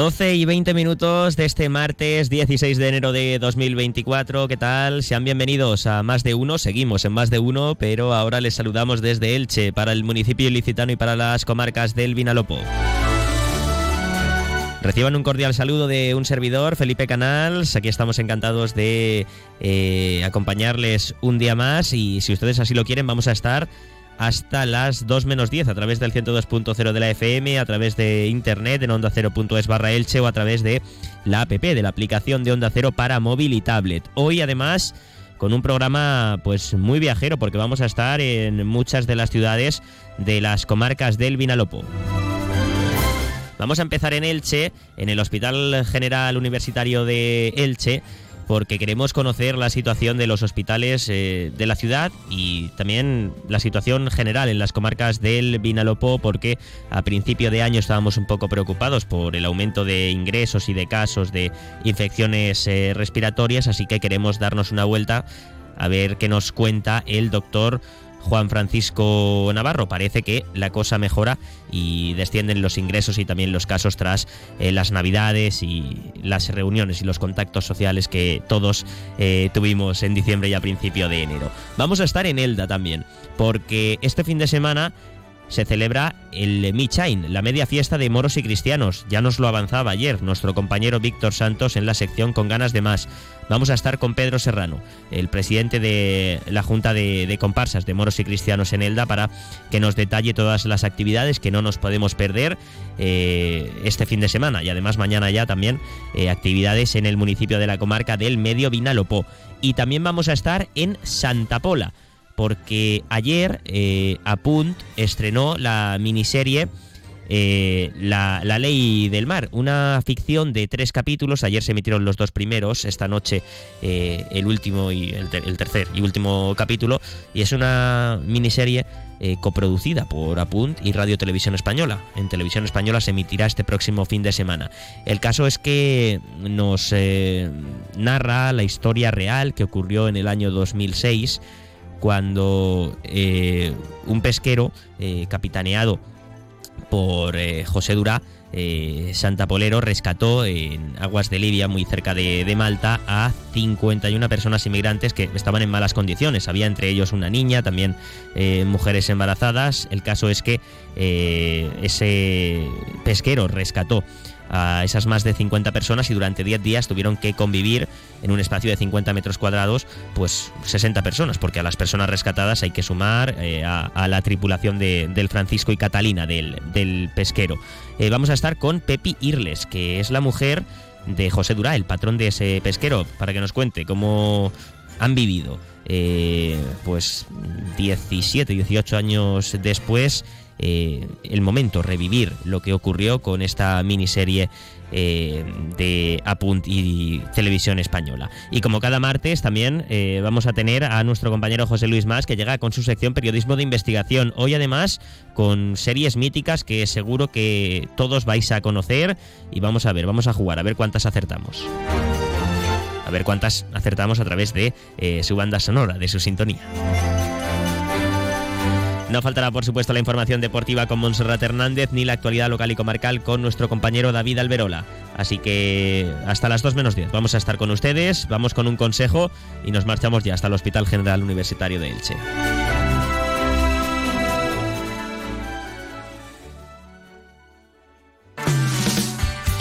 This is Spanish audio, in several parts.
12 y 20 minutos de este martes 16 de enero de 2024. ¿Qué tal? Sean bienvenidos a Más de Uno. Seguimos en Más de Uno, pero ahora les saludamos desde Elche para el municipio ilicitano y para las comarcas del Vinalopó. Reciban un cordial saludo de un servidor, Felipe Canals. Aquí estamos encantados de eh, acompañarles un día más y si ustedes así lo quieren vamos a estar hasta las 2 menos 10 a través del 102.0 de la FM, a través de internet en onda 0.es barra Elche o a través de la app de la aplicación de Onda Cero para móvil y tablet. Hoy además con un programa pues muy viajero porque vamos a estar en muchas de las ciudades de las comarcas del Vinalopó. Vamos a empezar en Elche, en el Hospital General Universitario de Elche, porque queremos conocer la situación de los hospitales eh, de la ciudad y también la situación general en las comarcas del Vinalopó, porque a principio de año estábamos un poco preocupados por el aumento de ingresos y de casos de infecciones eh, respiratorias, así que queremos darnos una vuelta a ver qué nos cuenta el doctor Juan Francisco Navarro. Parece que la cosa mejora y descienden los ingresos y también los casos tras eh, las navidades y las reuniones y los contactos sociales que todos eh, tuvimos en diciembre y a principio de enero. Vamos a estar en Elda también, porque este fin de semana se celebra el Michain, la media fiesta de moros y cristianos. Ya nos lo avanzaba ayer nuestro compañero Víctor Santos en la sección Con ganas de más. Vamos a estar con Pedro Serrano, el presidente de la Junta de, Comparsas de Moros y Cristianos en Elda, para que nos detalle todas las actividades que no nos podemos perder eh, este fin de semana y además mañana ya también eh, actividades en el municipio de la comarca del Medio Vinalopó. Y también vamos a estar en Santa Pola porque ayer eh, Apunt estrenó la miniserie eh, la, ley del mar, una ficción de tres capítulos. Ayer se emitieron los dos primeros, esta noche eh, el último y el, tercer y último capítulo. Y es una miniserie coproducida por Apunt y Radio Televisión Española. En Televisión Española se emitirá este próximo fin de semana. El caso es que nos narra la historia real que ocurrió en el año 2006 cuando eh, un pesquero eh, capitaneado por eh, José Durá, Santa Polero, rescató en aguas de Libia, muy cerca de, Malta, a 51 personas inmigrantes que estaban en malas condiciones. Había entre ellos una niña, también mujeres embarazadas. El caso es que ese pesquero rescató a esas más de 50 personas y durante 10 días tuvieron que convivir en un espacio de 50 metros cuadrados, pues 60 personas, porque a las personas rescatadas hay que sumar eh, a, la tripulación del Francisco y Catalina, del, pesquero. Eh, vamos a estar con Pepi Irles, que es la mujer de José Durá, el patrón de ese pesquero, para que nos cuente cómo han vivido. Eh, pues 17, 18 años después eh, el momento, revivir lo que ocurrió con esta miniserie eh, de Apunt y Televisión Española. Y como cada martes también eh, vamos a tener a nuestro compañero José Luis Más que llega con su sección Periodismo de Investigación. Hoy además con series míticas que seguro que todos vais a conocer y vamos a ver, vamos a jugar, a ver cuántas acertamos. A ver cuántas acertamos a través de su banda sonora, de su sintonía. No faltará, por supuesto, la información deportiva con Monserrat Hernández ni la actualidad local y comarcal con nuestro compañero David Alberola. Así que hasta las 2 menos 10 vamos a estar con ustedes, vamos con un consejo y nos marchamos ya hasta el Hospital General Universitario de Elche.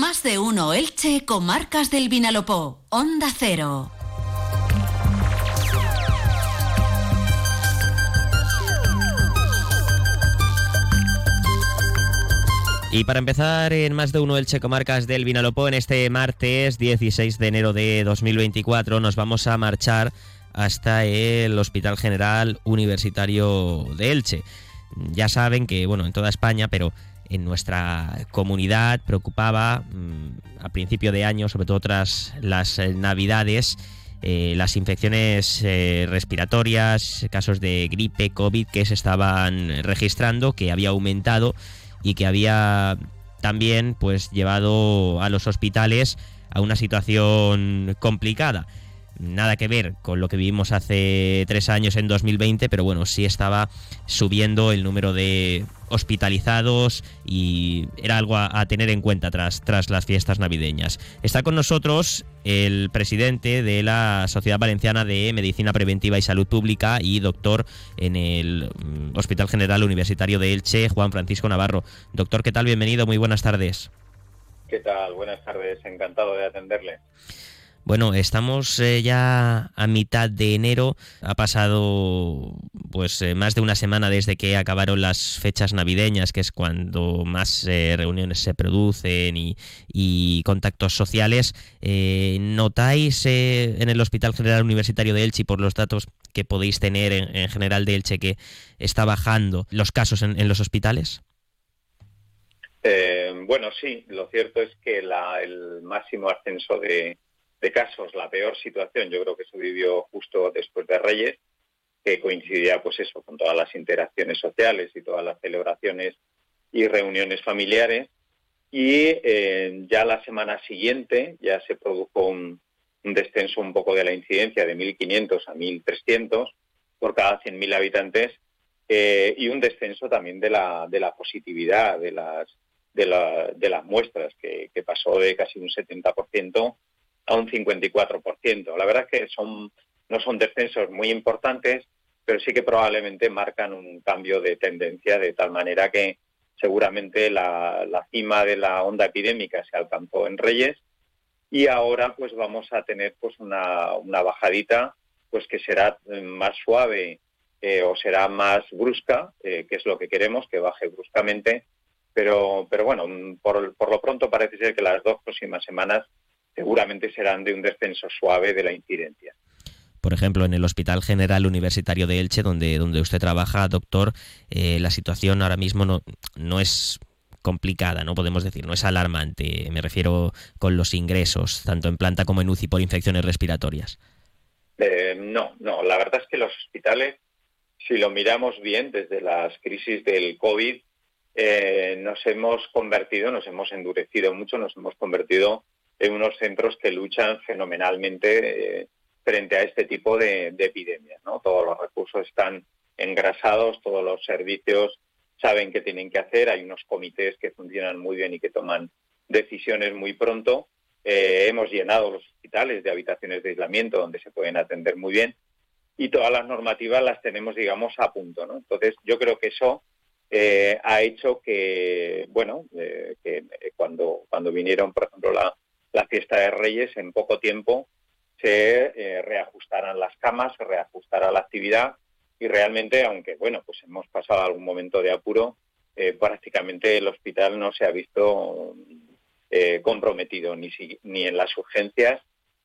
Más de uno Elche, Comarcas del Vinalopó, Onda Cero. Y para empezar, en más de uno el Checomarcas del Vinalopó, en este martes 16 de enero de 2024, nos vamos a marchar hasta el Hospital General Universitario de Elche. Ya saben que, bueno, en toda España, pero en nuestra comunidad preocupaba mm, a principio de año, sobre todo tras las eh, navidades, eh, las infecciones eh, respiratorias, casos de gripe, COVID que se estaban registrando, que había aumentado y que había también pues llevado a los hospitales a una situación complicada nada que ver con lo que vivimos hace tres años en 2020, pero bueno, sí estaba subiendo el número de hospitalizados y era algo a, tener en cuenta tras, tras las fiestas navideñas. Está con nosotros el presidente de la Sociedad Valenciana de Medicina Preventiva y Salud Pública y doctor en el mm, Hospital General Universitario de Elche, Juan Francisco Navarro. Doctor, ¿qué tal? Bienvenido, muy buenas tardes. ¿Qué tal? Buenas tardes, encantado de atenderle. Bueno, estamos eh, ya a mitad de enero. Ha pasado pues eh, más de una semana desde que acabaron las fechas navideñas, que es cuando más eh, reuniones se producen y, contactos sociales. ¿Notáis en el Hospital General Universitario de Elche, por los datos que podéis tener en, general de Elche, que está bajando los casos en, los hospitales? bueno, sí, lo cierto es que el máximo ascenso de, de casos, la peor situación, yo creo que se vivió justo después de Reyes, que coincidía pues eso, con todas las interacciones sociales y todas las celebraciones y reuniones familiares. Y eh, ya la semana siguiente ya se produjo un, descenso un poco de la incidencia de 1.500 a 1.300 por cada 100.000 habitantes eh, y un descenso también de la, de la positividad de las, de, la, de las muestras, que, que pasó de casi un 70% a un 54%. La verdad es que son, no son descensos muy importantes, pero sí que probablemente marcan un cambio de tendencia de tal manera que seguramente la, cima de la onda epidémica se alcanzó en Reyes y ahora pues vamos a tener pues una, bajadita pues que será más suave eh, o será más brusca, eh, que es lo que queremos, que baje bruscamente, pero, bueno, por lo pronto parece ser que las dos próximas semanas seguramente serán de un descenso suave de la incidencia. Por ejemplo, en el Hospital General Universitario de Elche, donde, donde usted trabaja, doctor, eh, la situación ahora mismo no, no es complicada, no podemos decir, no es alarmante. Me refiero con los ingresos, tanto en planta como en UCI por infecciones respiratorias. Eh, no, no. La verdad es que los hospitales, si lo miramos bien desde las crisis del COVID, eh, nos hemos convertido, nos hemos endurecido mucho, nos hemos convertido en unos centros que luchan fenomenalmente eh, frente a este tipo de, epidemias. ¿no? Todos los recursos están engrasados, todos los servicios saben qué tienen que hacer, hay unos comités que funcionan muy bien y que toman decisiones muy pronto. Eh, hemos llenado los hospitales de habitaciones de aislamiento donde se pueden atender muy bien y todas las normativas las tenemos, digamos, a punto. ¿no? Entonces, yo creo que eso eh, ha hecho que, bueno, que cuando, cuando vinieron, por ejemplo, la, la fiesta de Reyes, en poco tiempo se eh, reajustarán las camas, se reajustará la actividad y realmente, aunque bueno, pues hemos pasado algún momento de apuro, eh, prácticamente el hospital no se ha visto eh, comprometido ni, ni en las urgencias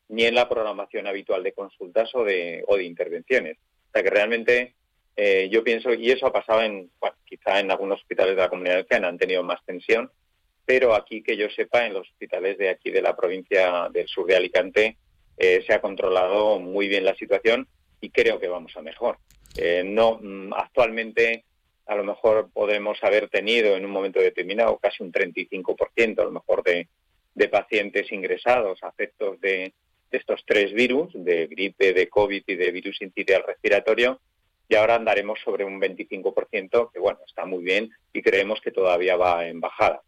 ni en la programación habitual de consultas o de, o de intervenciones. O sea que realmente yo pienso, y eso ha pasado en, quizá en algunos hospitales de la comunidad que han tenido más tensión, pero aquí que yo sepa, en los hospitales de aquí de la provincia del sur de Alicante eh, se ha controlado muy bien la situación y creo que vamos a mejor. Eh, no, mm, actualmente a lo mejor podemos haber tenido en un momento determinado casi un 35% a lo mejor de, pacientes ingresados afectos de, estos tres virus, de gripe, de COVID y de virus incidial respiratorio, y ahora andaremos sobre un 25%, que bueno, está muy bien y creemos que todavía va en bajada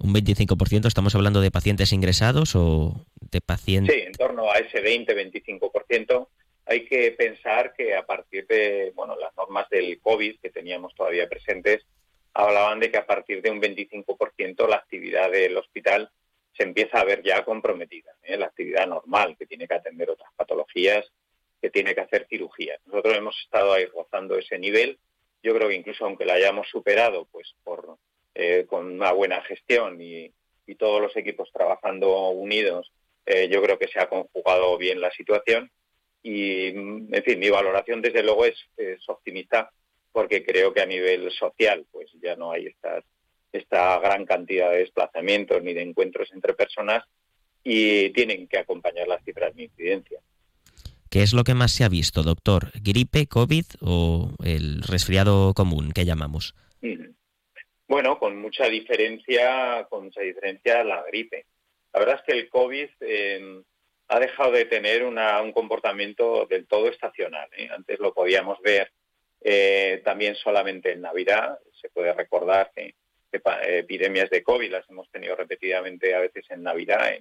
un 25%, ¿estamos hablando de pacientes ingresados o de pacientes? Sí, en torno a ese 20-25%. Hay que pensar que a partir de bueno, las normas del COVID que teníamos todavía presentes, hablaban de que a partir de un 25% la actividad del hospital se empieza a ver ya comprometida. ¿eh? La actividad normal, que tiene que atender otras patologías, que tiene que hacer cirugía. Nosotros hemos estado ahí rozando ese nivel. Yo creo que incluso aunque la hayamos superado, pues por eh, con una buena gestión y, todos los equipos trabajando unidos, eh, yo creo que se ha conjugado bien la situación. Y, en fin, mi valoración desde luego es, optimista porque creo que a nivel social pues ya no hay estas, esta gran cantidad de desplazamientos ni de encuentros entre personas y tienen que acompañar las cifras de incidencia. ¿Qué es lo que más se ha visto, doctor? ¿Gripe, COVID o el resfriado común que llamamos? Bueno, con mucha diferencia, con mucha diferencia la gripe. La verdad es que el COVID eh, ha dejado de tener un comportamiento del todo estacional. ¿eh? Antes lo podíamos ver eh, también solamente en Navidad. Se puede recordar que, epidemias de COVID las hemos tenido repetidamente a veces en Navidad,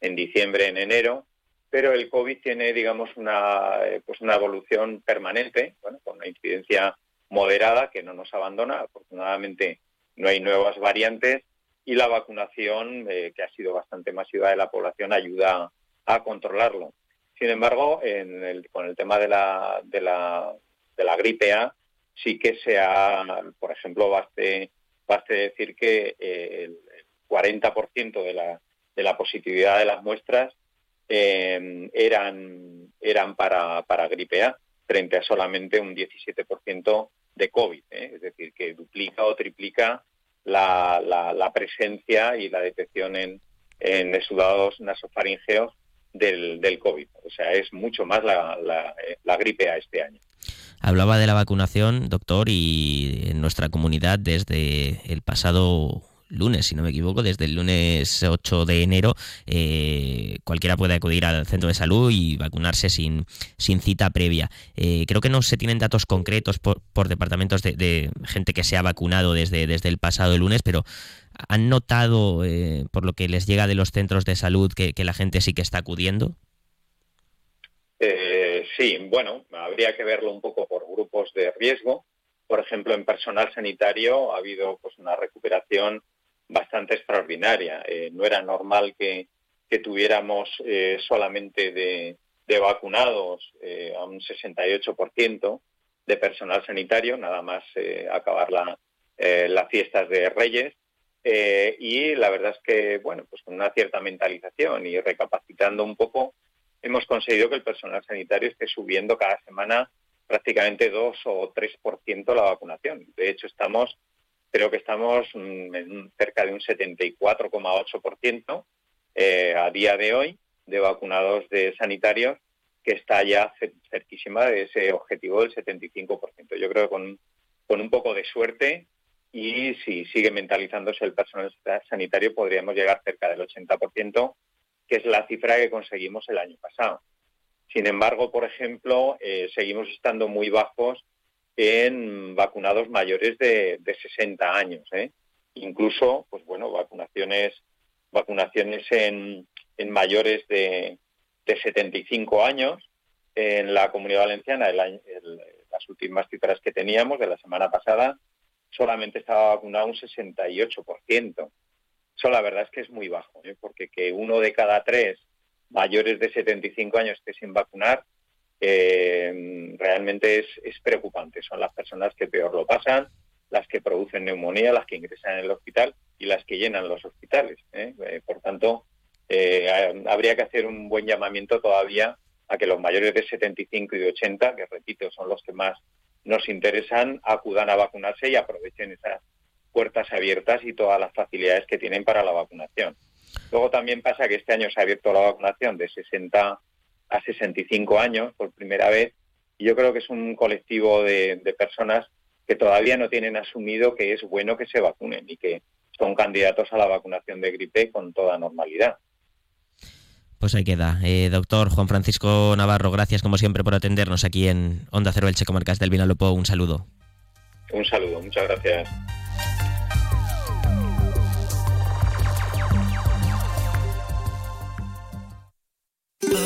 en, diciembre, en enero pero el COVID tiene, digamos, una, pues una evolución permanente, bueno, con una incidencia moderada que no nos abandona. Afortunadamente no hay nuevas variantes y la vacunación, eh, que ha sido bastante masiva de la población, ayuda a controlarlo. Sin embargo, con el tema de la, de, la, de la gripe A, sí que se ha, por ejemplo, baste, baste decir que eh, el 40% de la, de la positividad de las muestras eh, eran, eran para, para gripe A, frente a solamente un 17% de COVID. ¿eh? Es decir, que duplica o triplica la, la, presencia y la detección en, en exudados nasofaringeos del, del, COVID. O sea, es mucho más la, la, la, gripe a este año. Hablaba de la vacunación, doctor, y en nuestra comunidad desde el pasado lunes, si no me equivoco, desde el lunes 8 de enero, eh, cualquiera puede acudir al centro de salud y vacunarse sin, sin cita previa. Eh, creo que no se tienen datos concretos por, departamentos de, gente que se ha vacunado desde, desde el pasado lunes, pero ¿han notado, eh, por lo que les llega de los centros de salud, que, la gente sí que está acudiendo? sí, bueno, habría que verlo un poco por grupos de riesgo. Por ejemplo, en personal sanitario ha habido pues una recuperación bastante extraordinaria. Eh, no era normal que, tuviéramos eh, solamente de, vacunados eh, a un 68% de personal sanitario, nada más acabar la, las fiestas de Reyes. y la verdad es que, bueno, pues con una cierta mentalización y recapacitando un poco, hemos conseguido que el personal sanitario esté subiendo cada semana prácticamente 2 o 3% la vacunación. De hecho, estamos creo que estamos mm, en cerca de un 74,8% eh, a día de hoy de vacunados de sanitarios, que está ya cerquísima de ese objetivo del 75%. Yo creo que con, un poco de suerte y si sigue mentalizándose el personal sanitario podríamos llegar cerca del 80%, que es la cifra que conseguimos el año pasado. Sin embargo, por ejemplo, eh, seguimos estando muy bajos en vacunados mayores de, 60 años. ¿eh? Incluso, pues bueno, vacunaciones, vacunaciones en, en mayores de, de 75 años. En la Comunidad Valenciana, las últimas cifras que teníamos de la semana pasada, solamente estaba vacunado un 68%. Eso la verdad es que es muy bajo, ¿eh? porque que uno de cada tres mayores de 75 años esté sin vacunar eh, realmente es, preocupante. Son las personas que peor lo pasan, las que producen neumonía, las que ingresan en el hospital y las que llenan los hospitales. ¿eh? Eh, por tanto, habría que hacer un buen llamamiento todavía a que los mayores de 75 y de 80, que repito, son los que más nos interesan, acudan a vacunarse y aprovechen esas puertas abiertas y todas las facilidades que tienen para la vacunación. Luego también pasa que este año se ha abierto la vacunación de 60 a 65 años por primera vez. Y yo creo que es un colectivo de, personas que todavía no tienen asumido que es bueno que se vacunen y que son candidatos a la vacunación de gripe con toda normalidad. Pues ahí queda. Eh, doctor Juan Francisco Navarro, gracias como siempre por atendernos aquí en Onda Cero Elche Comarcas del Vinalopó. Un saludo. Un saludo, muchas gracias.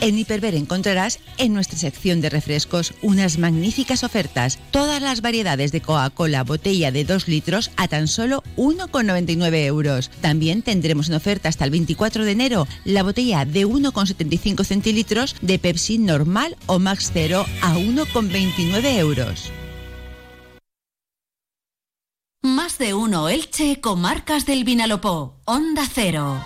En Hiperver encontrarás en nuestra sección de refrescos unas magníficas ofertas. Todas las variedades de Coca-Cola botella de 2 litros a tan solo 1,99 euros. También tendremos en oferta hasta el 24 de enero la botella de 1,75 centilitros de Pepsi normal o Max Zero a 1,29 euros. Más de uno Elche, comarcas del Vinalopó. Onda Cero.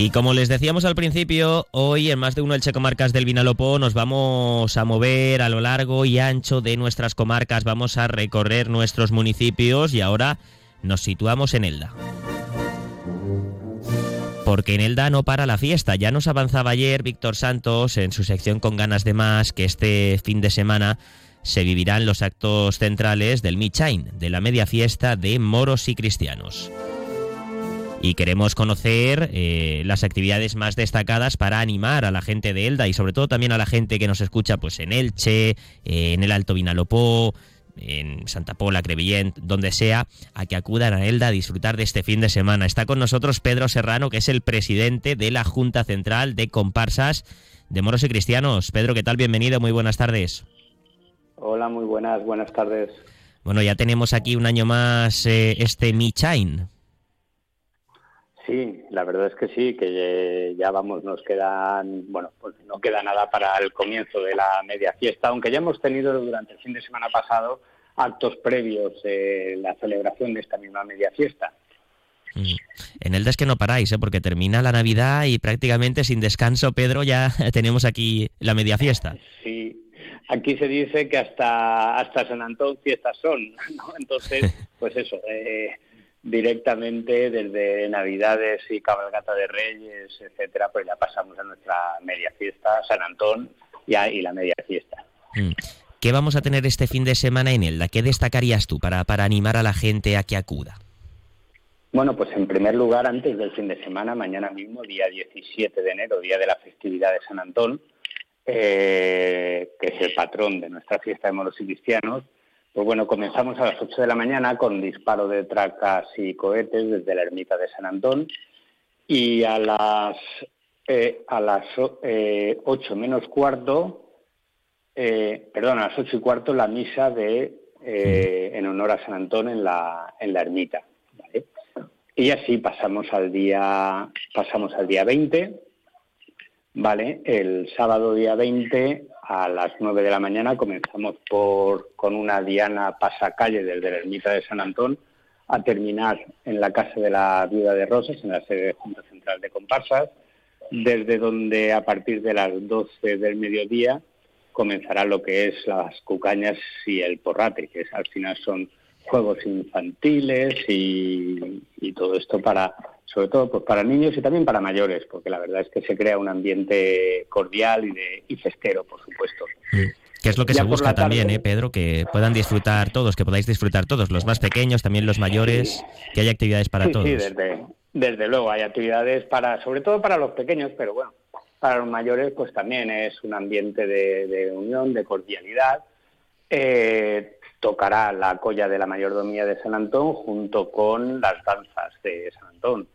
Y como les decíamos al principio, hoy en más de uno Elche Comarcas del Vinalopó nos vamos a mover a lo largo y ancho de nuestras comarcas, vamos a recorrer nuestros municipios y ahora nos situamos en Elda. Porque en Elda no para la fiesta. Ya nos avanzaba ayer Víctor Santos en su sección con ganas de más que este fin de semana se vivirán los actos centrales del Michain, de la media fiesta de moros y cristianos y queremos conocer eh, las actividades más destacadas para animar a la gente de Elda y sobre todo también a la gente que nos escucha pues en Elche, eh, en el Alto Vinalopó, en Santa Pola, Crevillent, donde sea, a que acudan a Elda a disfrutar de este fin de semana. Está con nosotros Pedro Serrano, que es el presidente de la Junta Central de Comparsas de Moros y Cristianos. Pedro, ¿qué tal? Bienvenido, muy buenas tardes. Hola, muy buenas, buenas tardes. Bueno, ya tenemos aquí un año más eh, este Michain. Sí, la verdad es que sí, que ya vamos, nos quedan, bueno, pues no queda nada para el comienzo de la media fiesta, aunque ya hemos tenido durante el fin de semana pasado actos previos de la celebración de esta misma media fiesta. Mm. En el es que no paráis, ¿eh? porque termina la Navidad y prácticamente sin descanso, Pedro, ya tenemos aquí la media fiesta. Sí, aquí se dice que hasta, hasta San Antón fiestas son, ¿no? Entonces, pues eso, eh, directamente desde Navidades y Cabalgata de Reyes, etcétera, pues ya pasamos a nuestra media fiesta, San Antón y, y la media fiesta. Mm. ¿Qué vamos a tener este fin de semana en Elda? ¿Qué destacarías tú para, para animar a la gente a que acuda? Bueno, pues en primer lugar, antes del fin de semana, mañana mismo, día 17 de enero, día de la festividad de San Antón, eh, que es el patrón de nuestra fiesta de moros y cristianos, pues bueno, comenzamos a las 8 de la mañana con disparo de tracas y cohetes desde la ermita de San Antón y a las eh, a las eh, 8 menos cuarto, eh, perdón, a las 8 y cuarto la misa de eh, en honor a San Antón en la en la ermita, Y así pasamos al día pasamos al día 20, ¿vale? El sábado día 20 a las 9 de la mañana. Comenzamos por, con una diana pasacalle desde la ermita de San Antón a terminar en la casa de la Viuda de Rosas, en la sede de Junta Central de Comparsas, desde donde a partir de las 12 del mediodía comenzará lo que es las cucañas y el porrate, que al final son juegos infantiles y, y todo esto para sobre todo pues para niños y también para mayores, porque la verdad es que se crea un ambiente cordial y, de, y festero, por supuesto. Que es lo que se busca también, ¿eh, Pedro? Que puedan disfrutar todos, que podáis disfrutar todos, los más pequeños, también los mayores, que haya actividades para todos. Sí, desde, desde luego, hay actividades para, sobre todo para los pequeños, pero bueno, para los mayores pues también es un ambiente de, unión, de cordialidad. Eh, tocará la colla de la mayordomía de San Antón junto con las danzas de San Antón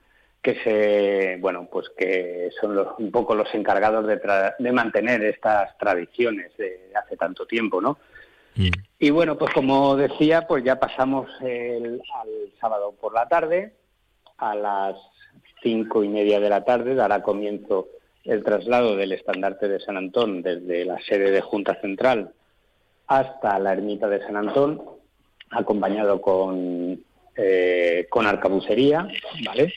que se bueno pues que son los, un poco los encargados de, de, mantener estas tradiciones de hace tanto tiempo no mm. y bueno pues como decía pues ya pasamos el, al sábado por la tarde. A las cinco y media de la tarde dará comienzo el traslado del estandarte de San Antón desde la sede de Junta Central hasta la ermita de San Antón acompañado con eh, con arcabucería vale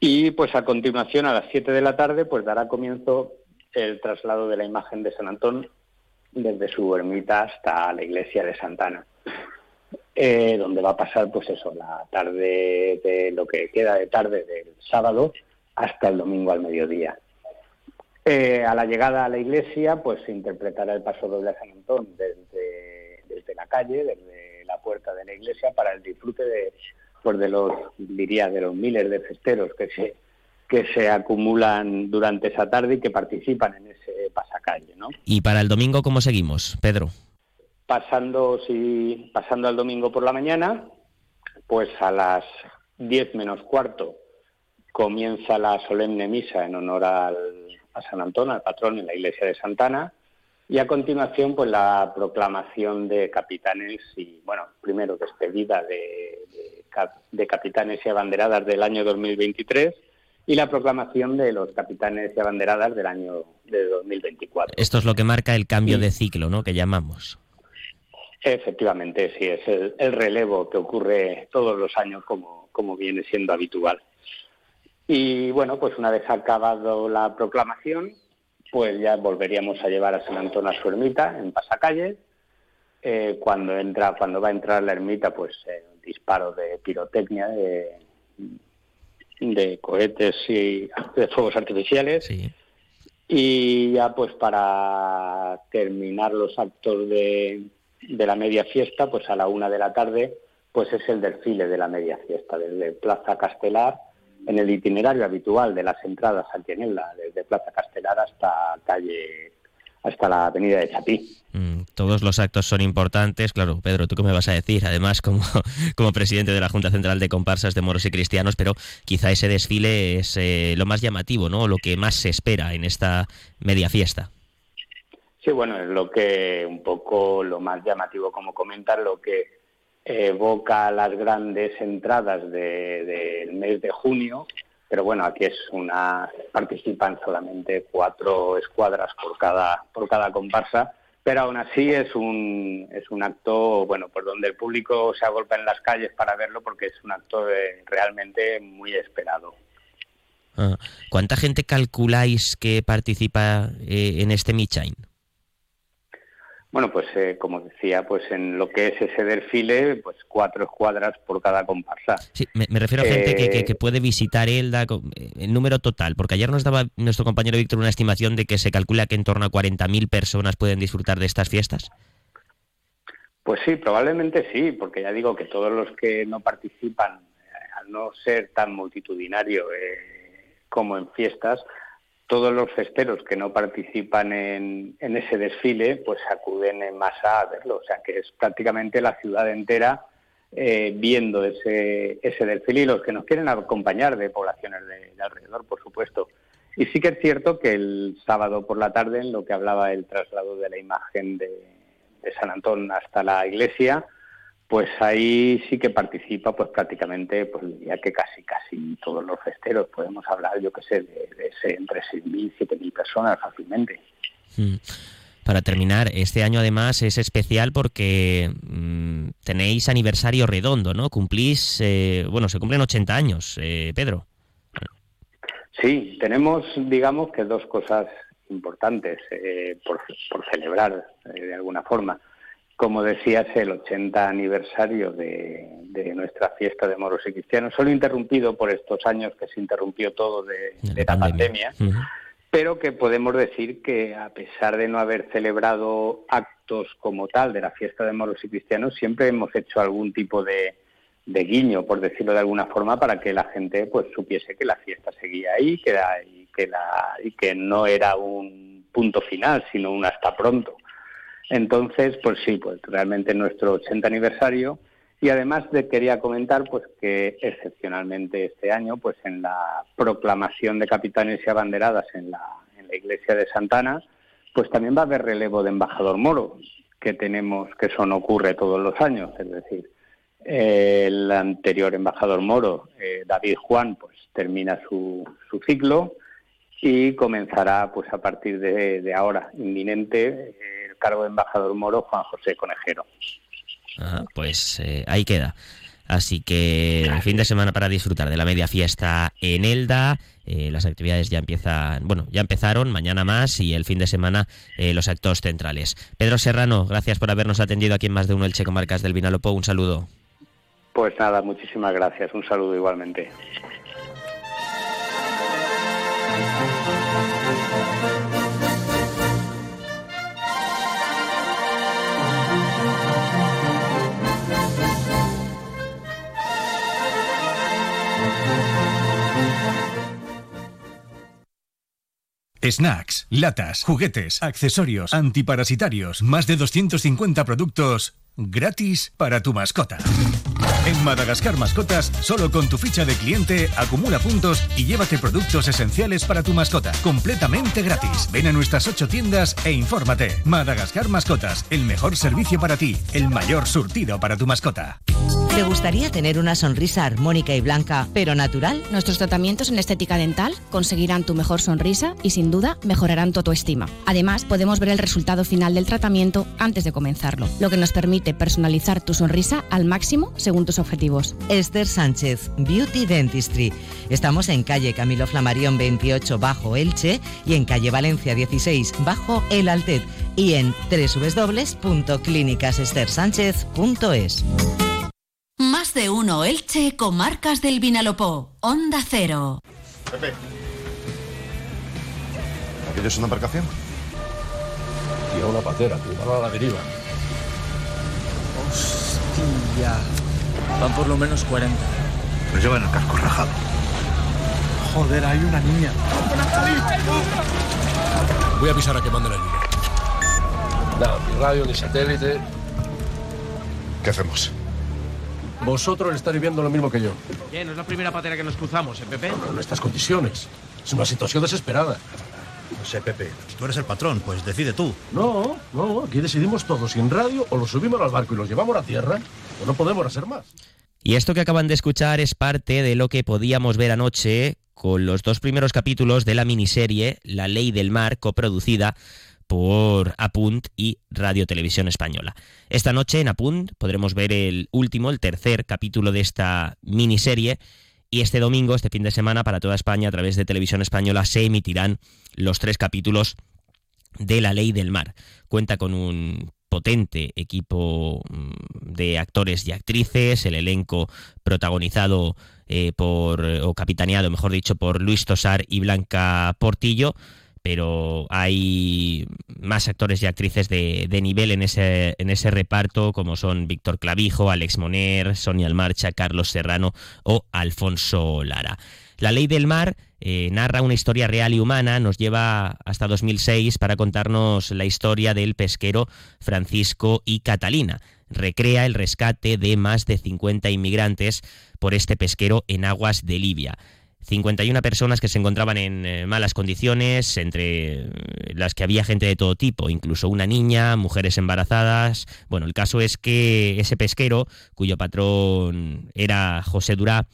y pues a continuación, a las 7 de la tarde, pues dará comienzo el traslado de la imagen de San Antón desde su ermita hasta la iglesia de Santana, eh, donde va a pasar pues eso, la tarde de lo que queda de tarde del sábado hasta el domingo al mediodía. Eh, a la llegada a la iglesia, pues se interpretará el paso doble a San Antón desde, desde la calle, desde la puerta de la iglesia, para el disfrute de, pues de los, diría, de los miles de festeros que se, que se acumulan durante esa tarde y que participan en ese pasacalle, ¿no? ¿Y para el domingo cómo seguimos, Pedro? Pasando, si, pasando al domingo por la mañana, pues a las 10 menos cuarto comienza la solemne misa en honor al, a San Antón, al patrón en la iglesia de Santana, y a continuación pues la proclamación de capitanes y, bueno, primero despedida de, de capitanes y abanderadas del año 2023 y la proclamación de los capitanes y abanderadas del año de 2024. Esto es lo que marca el cambio de ciclo, ¿no? Que llamamos. Efectivamente, sí, es el, relevo que ocurre todos los años como, como viene siendo habitual. Y bueno, pues una vez acabado la proclamación, pues ya volveríamos a llevar a San Antón a su ermita en Pasacalle. Eh, cuando entra, cuando va a entrar la ermita, pues eh, disparo de pirotecnia, de, de cohetes y de fuegos artificiales. Y ya pues para terminar los actos de, de, la media fiesta, pues a la una de la tarde, pues es el desfile de la media fiesta, desde Plaza Castelar, en el itinerario habitual de las entradas a Tienela, desde Plaza Castelar hasta calle hasta la avenida de Chapí. Mm, todos los actos son importantes, claro, Pedro, ¿tú qué me vas a decir? Además, como, como presidente de la Junta Central de Comparsas de Moros y Cristianos, pero quizá ese desfile es eh, lo más llamativo, ¿no? Lo que más se espera en esta media fiesta. Sí, bueno, es lo que un poco lo más llamativo, como comentar, lo que evoca las grandes entradas del mes de junio, pero bueno, aquí es una participan solamente cuatro escuadras por cada por cada comparsa, pero aún así es un es un acto bueno, por donde el público se agolpa en las calles para verlo porque es un acto realmente muy esperado. Ah, ¿Cuánta gente calculáis que participa eh, en este Michain? Bueno, pues eh, como decía, pues en lo que es ese desfile, pues cuatro escuadras por cada comparsa. Sí, me, refiero a gente que, que, eh, puede visitar Elda, eh, el número total, porque ayer nos daba nuestro compañero Víctor una estimación de que se calcula que en torno a 40.000 personas pueden disfrutar de estas fiestas. Pues sí, probablemente sí, porque ya digo que todos los que no participan, al no ser tan multitudinario como en fiestas, todos los festeros que no participan en, ese desfile, pues acuden en masa a verlo. O sea que es prácticamente la ciudad entera eh, viendo ese, ese desfile y los que nos quieren acompañar de poblaciones de, alrededor, por supuesto. Y sí que es cierto que el sábado por la tarde, en lo que hablaba el traslado de la imagen de, de San Antón hasta la iglesia, pues ahí sí que participa pues prácticamente pues diría que casi casi todos los festeros podemos hablar yo que sé de, entre 6.000 y 7.000 personas fácilmente. Mm. para terminar este año además es especial porque mm, tenéis aniversario redondo no cumplís eh, bueno se cumplen 80 años eh, Pedro. Sí tenemos digamos que dos cosas importantes eh, por, por celebrar de alguna forma como decías, el 80 aniversario de, nuestra fiesta de moros y cristianos, solo interrumpido por estos años que se interrumpió todo de, la pandemia, pero que podemos decir que a pesar de no haber celebrado actos como tal de la fiesta de moros y cristianos, siempre hemos hecho algún tipo de, guiño, por decirlo de alguna forma, para que la gente pues supiese que la fiesta seguía ahí que y, que la, y que no era un punto final, sino un hasta pronto. Entonces, pues sí, pues realmente nuestro 80 aniversario. Y además de, quería comentar pues que excepcionalmente este año, pues en la proclamación de capitanes y abanderadas en la, en la iglesia de Santana, pues también va a haber relevo de embajador moro que tenemos, que eso no ocurre todos los años, es decir, el anterior embajador moro, eh, David Juan, pues termina su, su ciclo y comenzará pues a partir de, ahora inminente el cargo de embajador moro Juan José Conejero. pues eh, ahí queda. Así que fin de semana para disfrutar de la media fiesta en Elda. Eh, las actividades ya empiezan, bueno, ya empezaron, mañana más y el fin de semana eh, los actos centrales. Pedro Serrano, gracias por habernos atendido aquí en más de uno el Checo Marcas del Vinalopó. Un saludo. Pues nada, muchísimas gracias. Un saludo igualmente. Snacks, latas, juguetes, accesorios, antiparasitarios, más de 250 productos gratis para tu mascota. En Madagascar Mascotas, solo con tu ficha de cliente acumula puntos y llévate productos esenciales para tu mascota, completamente gratis. Ven a nuestras ocho tiendas e infórmate. Madagascar Mascotas, el mejor servicio para ti, el mayor surtido para tu mascota. ¿Te gustaría tener una sonrisa armónica y blanca, pero natural? Nuestros tratamientos en estética dental conseguirán tu mejor sonrisa y sin duda mejorarán tu autoestima. Además, podemos ver el resultado final del tratamiento antes de comenzarlo, lo que nos permite personalizar tu sonrisa al máximo según tus objetivos. Esther Sánchez, Beauty Dentistry. Estamos en calle Camilo Flamarión 28 bajo Elche y en calle Valencia 16 bajo El Altet y en www.clínicasestersánchez.es. Más de uno Elche, comarcas del Vinalopó. Onda Cero. Pepe. ¿Aquello es una embarcación? Tío, una patera, tío, a la deriva. Hostia. Van por lo menos 40. Pues llevan el casco rajado. Joder, hay una niña. Voy a avisar a que manden ayuda. Nada, ni radio, ni satélite. ¿Qué hacemos? Vosotros estáis viviendo lo mismo que yo. ¿Qué? ¿No es la primera patera que nos cruzamos, eh, Pepe? Pero en estas condiciones. Es una situación desesperada. No sé, Pepe. Tú eres el patrón, pues decide tú. No, no, aquí decidimos todos. Si en radio o los subimos al barco y los llevamos a tierra, o no podemos hacer más. Y esto que acaban de escuchar es parte de lo que podíamos ver anoche con los dos primeros capítulos de la miniserie La Ley del Mar, coproducida por Apunt y Radio Televisión Española. Esta noche en Apunt podremos ver el último, el tercer capítulo de esta miniserie y este domingo, este fin de semana, para toda España a través de Televisión Española se emitirán los tres capítulos de La Ley del Mar. Cuenta con un potente equipo mm, de actores y actrices, el elenco protagonizado eh, por, o capitaneado, mejor dicho, por Luis Tosar y Blanca Portillo, pero hay más actores y actrices de, nivel en ese, en ese reparto, como son Víctor Clavijo, Alex Moner, Sonia Almarcha, Carlos Serrano o Alfonso Lara. La ley del mar eh, narra una historia real y humana, nos lleva hasta 2006 para contarnos la historia del pesquero Francisco y Catalina. Recrea el rescate de más de 50 inmigrantes por este pesquero en aguas de Libia. 51 personas que se encontraban en eh, malas condiciones, entre las que había gente de todo tipo, incluso una niña, mujeres embarazadas. Bueno, el caso es que ese pesquero, cuyo patrón era José Durá,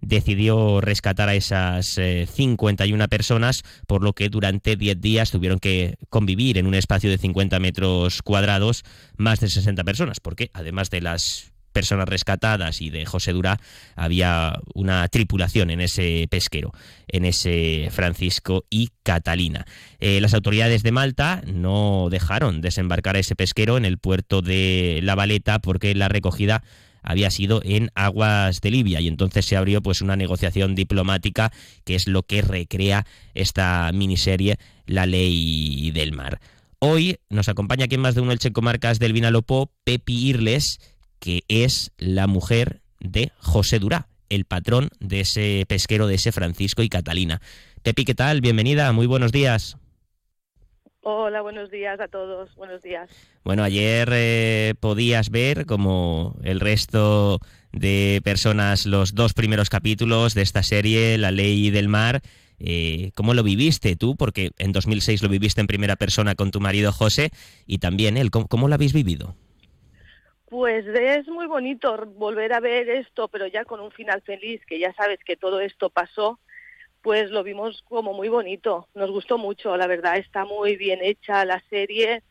decidió rescatar a esas eh, 51 personas, por lo que durante 10 días tuvieron que convivir en un espacio de 50 metros cuadrados más de 60 personas, porque además de las personas rescatadas y de José Durá, había una tripulación en ese pesquero, en ese Francisco y Catalina. Eh, las autoridades de Malta no dejaron desembarcar a ese pesquero en el puerto de La Valeta porque la recogida había sido en aguas de Libia y entonces se abrió pues una negociación diplomática que es lo que recrea esta miniserie La ley del mar. Hoy nos acompaña aquí en más de uno el Checo Marcas del Vinalopó, Pepi Irles, que es la mujer de José Durá, el patrón de ese pesquero, de ese Francisco y Catalina. Pepi, ¿qué tal? Bienvenida, muy buenos días. Hola, buenos días a todos, buenos días. Bueno, ayer eh, podías ver, como el resto de personas, los dos primeros capítulos de esta serie, La Ley del Mar. Eh, ¿Cómo lo viviste tú? Porque en 2006 lo viviste en primera persona con tu marido José y también él. ¿Cómo, cómo lo habéis vivido? Pues es muy bonito volver a ver esto, pero ya con un final feliz, que ya sabes que todo esto pasó, pues lo vimos como muy bonito. Nos gustó mucho, la verdad, está muy bien hecha la serie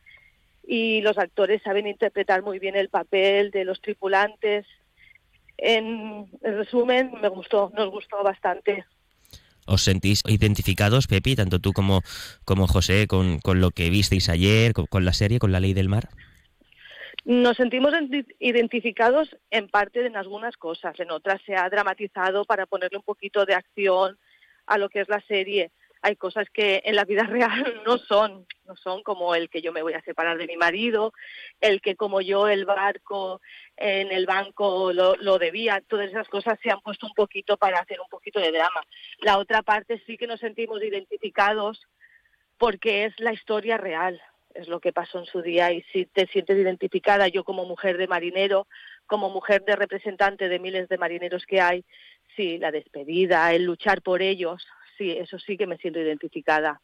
y los actores saben interpretar muy bien el papel de los tripulantes. En, en resumen, me gustó, nos gustó bastante. ¿Os sentís identificados, Pepi, tanto tú como, como José, con, con lo que visteis ayer, con, con la serie, con la ley del mar? Nos sentimos identificados en parte en algunas cosas, en otras se ha dramatizado para ponerle un poquito de acción a lo que es la serie. Hay cosas que en la vida real no son, no son como el que yo me voy a separar de mi marido, el que como yo el barco en el banco lo, lo debía, todas esas cosas se han puesto un poquito para hacer un poquito de drama. La otra parte sí que nos sentimos identificados porque es la historia real, es lo que pasó en su día y si te sientes identificada, yo como mujer de marinero, como mujer de representante de miles de marineros que hay, sí, la despedida, el luchar por ellos, sí, eso sí que me siento identificada.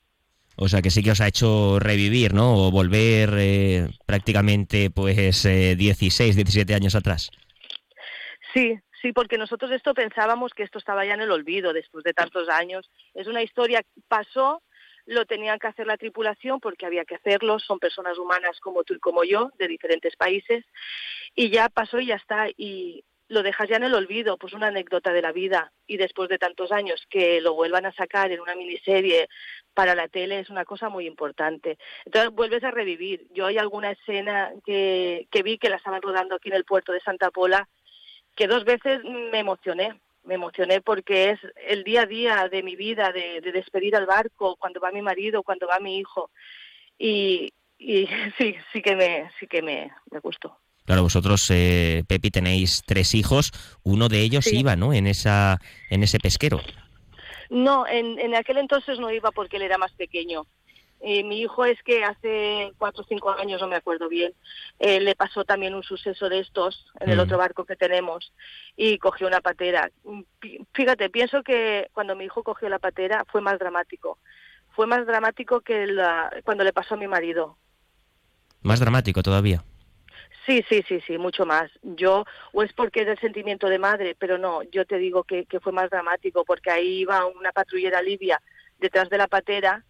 O sea que sí que os ha hecho revivir, ¿no? O volver eh, prácticamente pues eh, 16, 17 años atrás. Sí, sí, porque nosotros esto pensábamos que esto estaba ya en el olvido después de tantos años. Es una historia que pasó, lo tenían que hacer la tripulación porque había que hacerlo, son personas humanas como tú y como yo, de diferentes países, y ya pasó y ya está. Y lo dejas ya en el olvido, pues una anécdota de la vida. Y después de tantos años que lo vuelvan a sacar en una miniserie para la tele es una cosa muy importante. Entonces vuelves a revivir. Yo hay alguna escena que, que vi que la estaban rodando aquí en el puerto de Santa Pola que dos veces me emocioné. Me emocioné porque es el día a día de mi vida, de, de despedir al barco, cuando va mi marido, cuando va mi hijo. Y, y sí, sí que me, sí que me, me gustó. Claro, vosotros, eh, Pepi, tenéis tres hijos. Uno de ellos Sí. iba, ¿no? En esa, en ese pesquero. No, en, en aquel entonces no iba porque él era más pequeño. Eh, mi hijo es que hace cuatro o cinco años, no me acuerdo bien, eh, le pasó también un suceso de estos en el Mm. otro barco que tenemos y cogió una patera. Fíjate, pienso que cuando mi hijo cogió la patera fue más dramático. Fue más dramático que la- cuando le pasó a mi marido. Más dramático todavía. Sí, sí, sí, sí, mucho más. Yo, o es porque es el sentimiento de madre, pero no, yo te digo que, que fue más dramático, porque ahí iba una patrullera libia detrás de la patera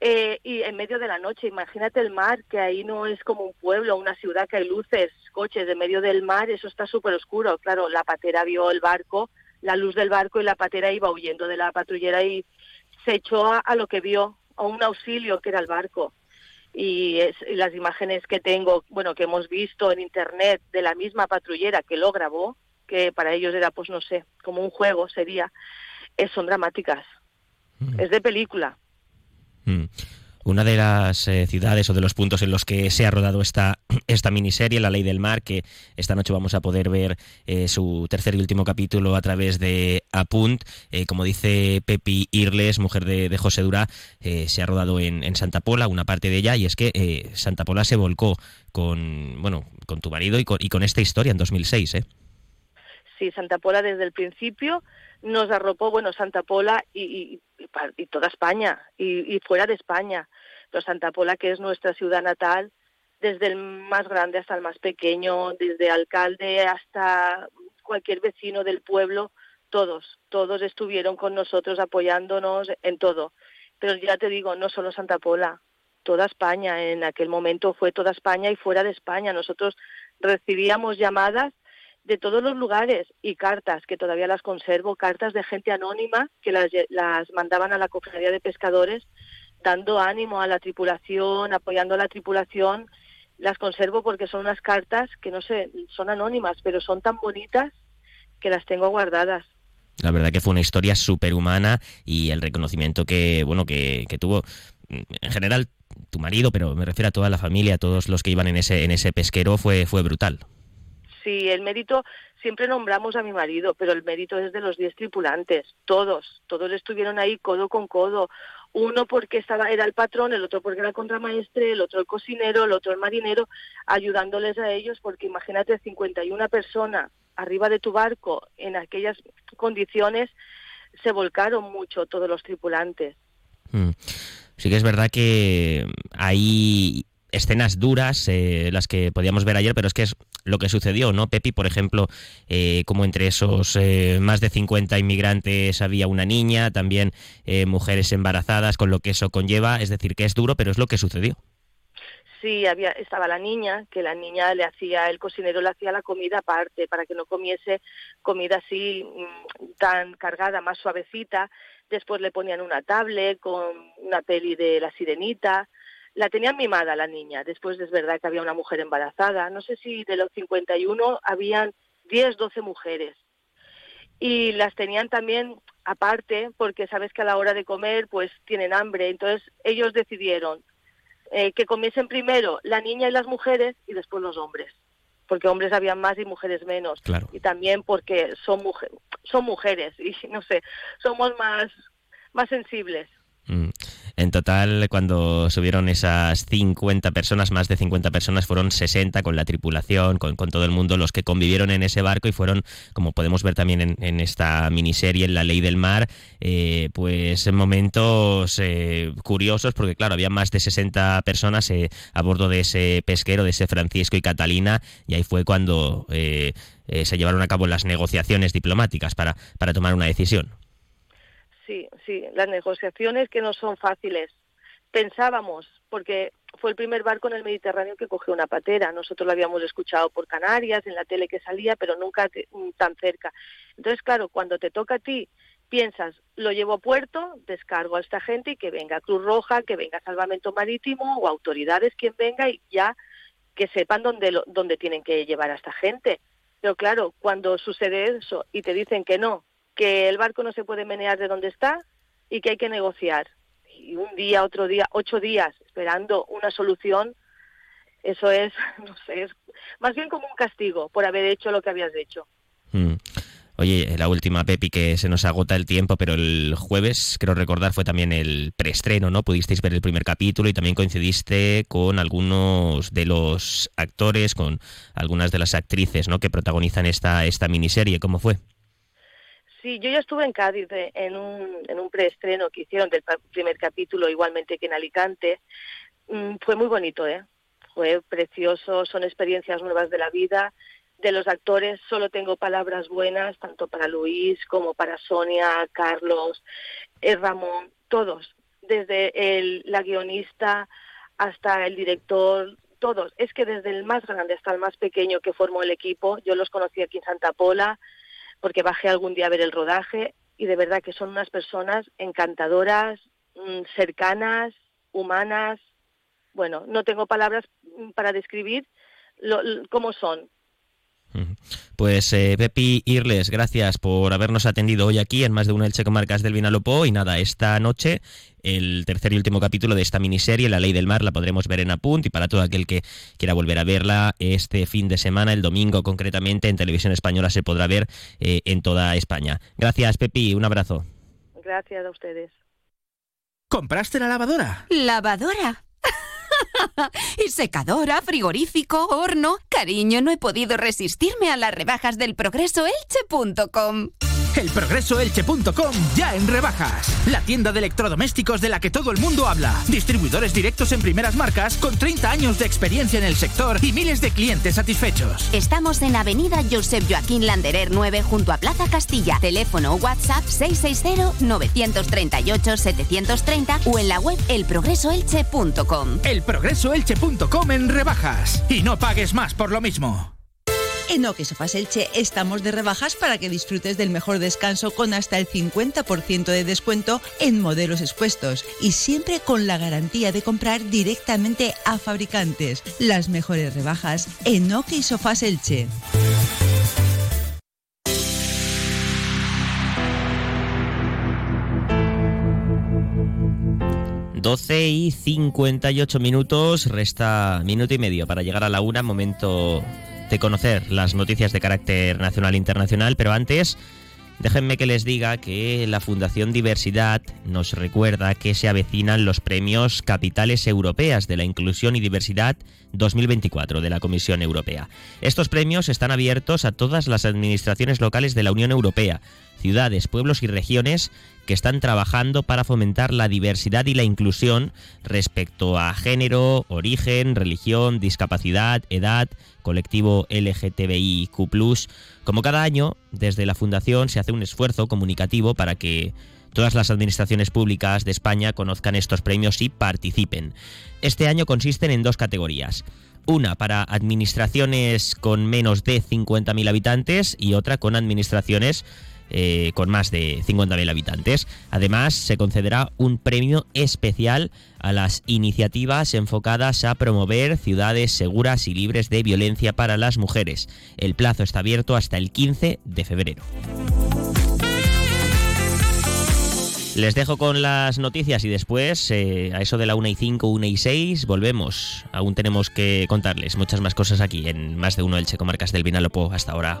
eh, y en medio de la noche, imagínate el mar, que ahí no es como un pueblo, una ciudad que hay luces, coches, en medio del mar, eso está súper oscuro. Claro, la patera vio el barco, la luz del barco y la patera iba huyendo de la patrullera y se echó a, a lo que vio, a un auxilio que era el barco y, es- y las imágenes que tengo, bueno, que hemos visto en internet de la misma patrullera que lo grabó, que para ellos era, pues no sé, como un juego sería, eh, son dramáticas. Es de película. Mm. Una de las eh, ciudades o de los puntos en los que se ha rodado esta, esta miniserie, La Ley del Mar, que esta noche vamos a poder ver eh, su tercer y último capítulo a través de Apunt. Eh, como dice Pepi Irles, mujer de, José Durá, eh, se ha rodado en, Santa Pola, una parte de ella, y es que Santa Pola se volcó con, bueno, con tu marido y con, esta historia en 2006. ¿eh? Sí, Santa Pola desde el principio nos arropó, bueno, Santa Pola y, y- y toda España y, y fuera de España. Pero Santa Pola, que es nuestra ciudad natal, desde el más grande hasta el más pequeño, desde alcalde hasta cualquier vecino del pueblo, todos, todos estuvieron con nosotros apoyándonos en todo. Pero ya te digo, no solo Santa Pola, toda España. En aquel momento fue toda España y fuera de España. Nosotros recibíamos llamadas de todos los lugares y cartas que todavía las conservo, cartas de gente anónima que las, las mandaban a la cofradía de pescadores dando ánimo a la tripulación, apoyando a la tripulación. Las conservo porque son unas cartas que no sé, son anónimas, pero son tan bonitas que las tengo guardadas. La verdad que fue una historia superhumana y el reconocimiento que, bueno, que, que tuvo mm, en general tu marido, pero me refiero a toda la familia, a todos los que iban en ese, en ese pesquero, fue, fue brutal. Sí, el mérito, siempre nombramos a mi marido, pero el mérito es de los 10 tripulantes, todos, todos estuvieron ahí codo con codo. Uno porque estaba, era el patrón, el otro porque era el contramaestre, el otro el cocinero, el otro el marinero, ayudándoles a ellos, porque imagínate 51 personas arriba de tu barco en aquellas condiciones, se volcaron mucho todos los tripulantes. Mm. Sí que es verdad que hay escenas duras, eh, las que podíamos ver ayer, pero es que es lo que sucedió, ¿no? Pepi, por ejemplo, eh, como entre esos eh, más de 50 inmigrantes había una niña, también eh, mujeres embarazadas, con lo que eso conlleva, es decir, que es duro, pero es lo que sucedió. Sí, había, estaba la niña, que la niña le hacía, el cocinero le hacía la comida aparte, para que no comiese comida así mm, tan cargada, más suavecita. Después le ponían una tablet con una peli de la sirenita. La tenían mimada la niña. Después es verdad que había una mujer embarazada. No sé si de los 51 habían 10, 12 mujeres. Y las tenían también aparte, porque sabes que a la hora de comer pues tienen hambre. Entonces ellos decidieron eh, que comiesen primero la niña y las mujeres y después los hombres, porque hombres había más y mujeres menos. Claro. Y también porque son, mujer, son mujeres y no sé, somos más, más sensibles. Mm. En total, cuando subieron esas 50 personas, más de 50 personas, fueron 60 con la tripulación, con, todo el mundo, los que convivieron en ese barco y fueron, como podemos ver también en, esta miniserie, en La Ley del Mar, eh, pues momentos eh, curiosos, porque claro, había más de 60 personas eh, a bordo de ese pesquero, de ese Francisco y Catalina, y ahí fue cuando se llevaron a cabo las negociaciones diplomáticas para, para tomar una decisión. Sí, sí, las negociaciones que no son fáciles. Pensábamos, porque fue el primer barco en el Mediterráneo que cogió una patera. Nosotros lo habíamos escuchado por Canarias, en la tele que salía, pero nunca tan cerca. Entonces, claro, cuando te toca a ti, piensas, lo llevo a puerto, descargo a esta gente y que venga Cruz Roja, que venga Salvamento Marítimo o autoridades, quien venga y ya que sepan dónde, dónde tienen que llevar a esta gente. Pero claro, cuando sucede eso y te dicen que no, que el barco no se puede menear de donde está y que hay que negociar. Y un día, otro día, ocho días esperando una solución, eso es, no sé, es más bien como un castigo por haber hecho lo que habías hecho. Mm. Oye, la última, Pepi, que se nos agota el tiempo, pero el jueves, creo recordar, fue también el preestreno, ¿no? Pudisteis ver el primer capítulo y también coincidiste con algunos de los actores, con algunas de las actrices, ¿no? Que protagonizan esta, esta miniserie. ¿Cómo fue? Sí, yo ya estuve en Cádiz eh, en un, en un preestreno que hicieron del primer capítulo, igualmente que en Alicante. Mm, fue muy bonito, ¿eh? Fue precioso, son experiencias nuevas de la vida. De los actores solo tengo palabras buenas, tanto para Luis como para Sonia, Carlos, eh, Ramón, todos, desde el, la guionista hasta el director, todos. Es que desde el más grande hasta el más pequeño que formó el equipo, yo los conocí aquí en Santa Pola, porque bajé algún día a ver el rodaje y de verdad que son unas personas encantadoras, mm, cercanas, humanas. Bueno, no tengo palabras mm, para describir cómo son, pues eh, Pepi Irles, gracias por habernos atendido hoy aquí en más de una Elche Comarcas del Vinalopó. Y nada, esta noche el tercer y último capítulo de esta miniserie, La Ley del Mar, la podremos ver en Apunt y para todo aquel que quiera volver a verla este fin de semana, el domingo concretamente, en televisión española se podrá ver eh, en toda España. Gracias Pepi, un abrazo. Gracias a ustedes. ¿Compraste la lavadora? ¿Lavadora? y secadora, frigorífico, horno. Cariño, no he podido resistirme a las rebajas del progresoelche.com. Elprogresoelche.com ya en rebajas. La tienda de electrodomésticos de la que todo el mundo habla. Distribuidores directos en primeras marcas con 30 años de experiencia en el sector y miles de clientes satisfechos. Estamos en Avenida Josep Joaquín Landerer 9 junto a Plaza Castilla. Teléfono WhatsApp 660-938-730 o en la web elprogresoelche.com. Elprogresoelche.com en rebajas. Y no pagues más por lo mismo. En Oque Elche estamos de rebajas para que disfrutes del mejor descanso con hasta el 50% de descuento en modelos expuestos y siempre con la garantía de comprar directamente a fabricantes. Las mejores rebajas en Oque Elche. ...12 y 58 minutos... ...resta minuto y medio para llegar a la una... ...momento de conocer las noticias de carácter nacional e internacional, pero antes déjenme que les diga que la Fundación Diversidad nos recuerda que se avecinan los premios Capitales Europeas de la Inclusión y Diversidad 2024 de la Comisión Europea. Estos premios están abiertos a todas las administraciones locales de la Unión Europea, ciudades, pueblos y regiones que están trabajando para fomentar la diversidad y la inclusión respecto a género, origen, religión, discapacidad, edad, colectivo LGTBIQ. Como cada año, desde la Fundación se hace un esfuerzo comunicativo para que todas las administraciones públicas de España conozcan estos premios y participen. Este año consisten en dos categorías. Una para administraciones con menos de 50.000 habitantes y otra con administraciones eh, con más de 50.000 habitantes. Además, se concederá un premio especial a las iniciativas enfocadas a promover ciudades seguras y libres de violencia para las mujeres. El plazo está abierto hasta el 15 de febrero. Les dejo con las noticias y después, eh, a eso de la 1 y 5, 1 y 6, volvemos. Aún tenemos que contarles muchas más cosas aquí en más de uno del Checo Marcas del Vinalopó hasta ahora.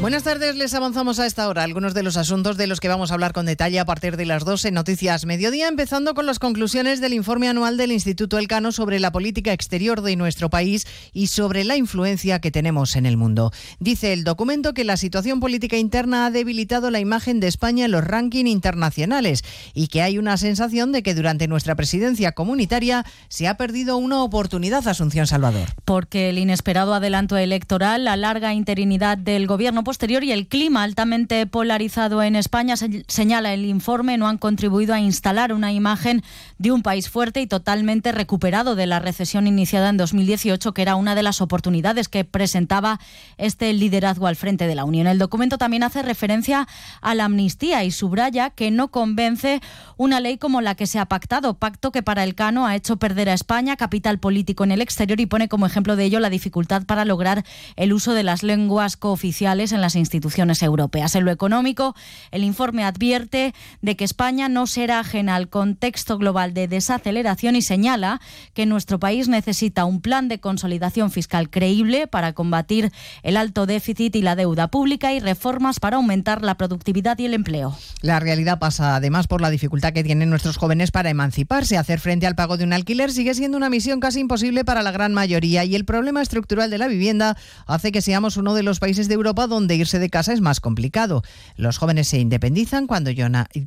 Buenas tardes, les avanzamos a esta hora algunos de los asuntos de los que vamos a hablar con detalle a partir de las 12 en Noticias Mediodía, empezando con las conclusiones del informe anual del Instituto Elcano sobre la política exterior de nuestro país y sobre la influencia que tenemos en el mundo. Dice el documento que la situación política interna ha debilitado la imagen de España en los rankings internacionales y que hay una sensación de que durante nuestra presidencia comunitaria se ha perdido una oportunidad, Asunción Salvador. Porque el inesperado adelanto electoral, la larga interinidad del gobierno posterior y el clima altamente polarizado en España, señala el informe, no han contribuido a instalar una imagen de un país fuerte y totalmente recuperado de la recesión iniciada en 2018, que era una de las oportunidades que presentaba este liderazgo al frente de la Unión. El documento también hace referencia a la amnistía y subraya que no convence una ley como la que se ha pactado, pacto que para el Cano ha hecho perder a España capital político en el exterior y pone como ejemplo de ello la dificultad para lograr el uso de las lenguas cooficiales en las instituciones europeas. En lo económico, el informe advierte de que España no será ajena al contexto global de desaceleración y señala que nuestro país necesita un plan de consolidación fiscal creíble para combatir el alto déficit y la deuda pública y reformas para aumentar la productividad y el empleo. La realidad pasa además por la dificultad que tienen nuestros jóvenes para emanciparse. Hacer frente al pago de un alquiler sigue siendo una misión casi imposible para la gran mayoría y el problema estructural de la vivienda hace que seamos uno de los países de Europa donde irse de casa es más complicado. Los jóvenes se independizan cuando,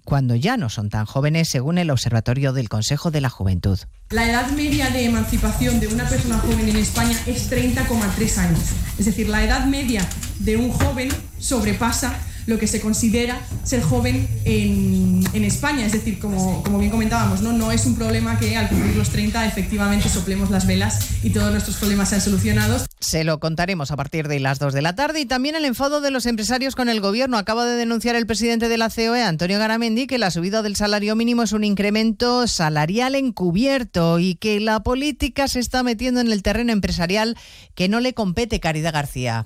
cuando ya no son tan jóvenes, según el Observatorio del Consejo de la Juventud. La edad media de emancipación de una persona joven en España es 30,3 años. Es decir, la edad media de un joven sobrepasa lo que se considera ser joven en, España. Es decir, como, bien comentábamos, ¿no? no es un problema que al cumplir los 30 efectivamente soplemos las velas y todos nuestros problemas sean solucionados. Se lo contaremos a partir de las 2 de la tarde y también el enfado de los empresarios con el gobierno. Acaba de denunciar el presidente de la COE, Antonio Garamendi, que la subida del salario mínimo es un incremento salarial encubierto y que la política se está metiendo en el terreno empresarial que no le compete Caridad García.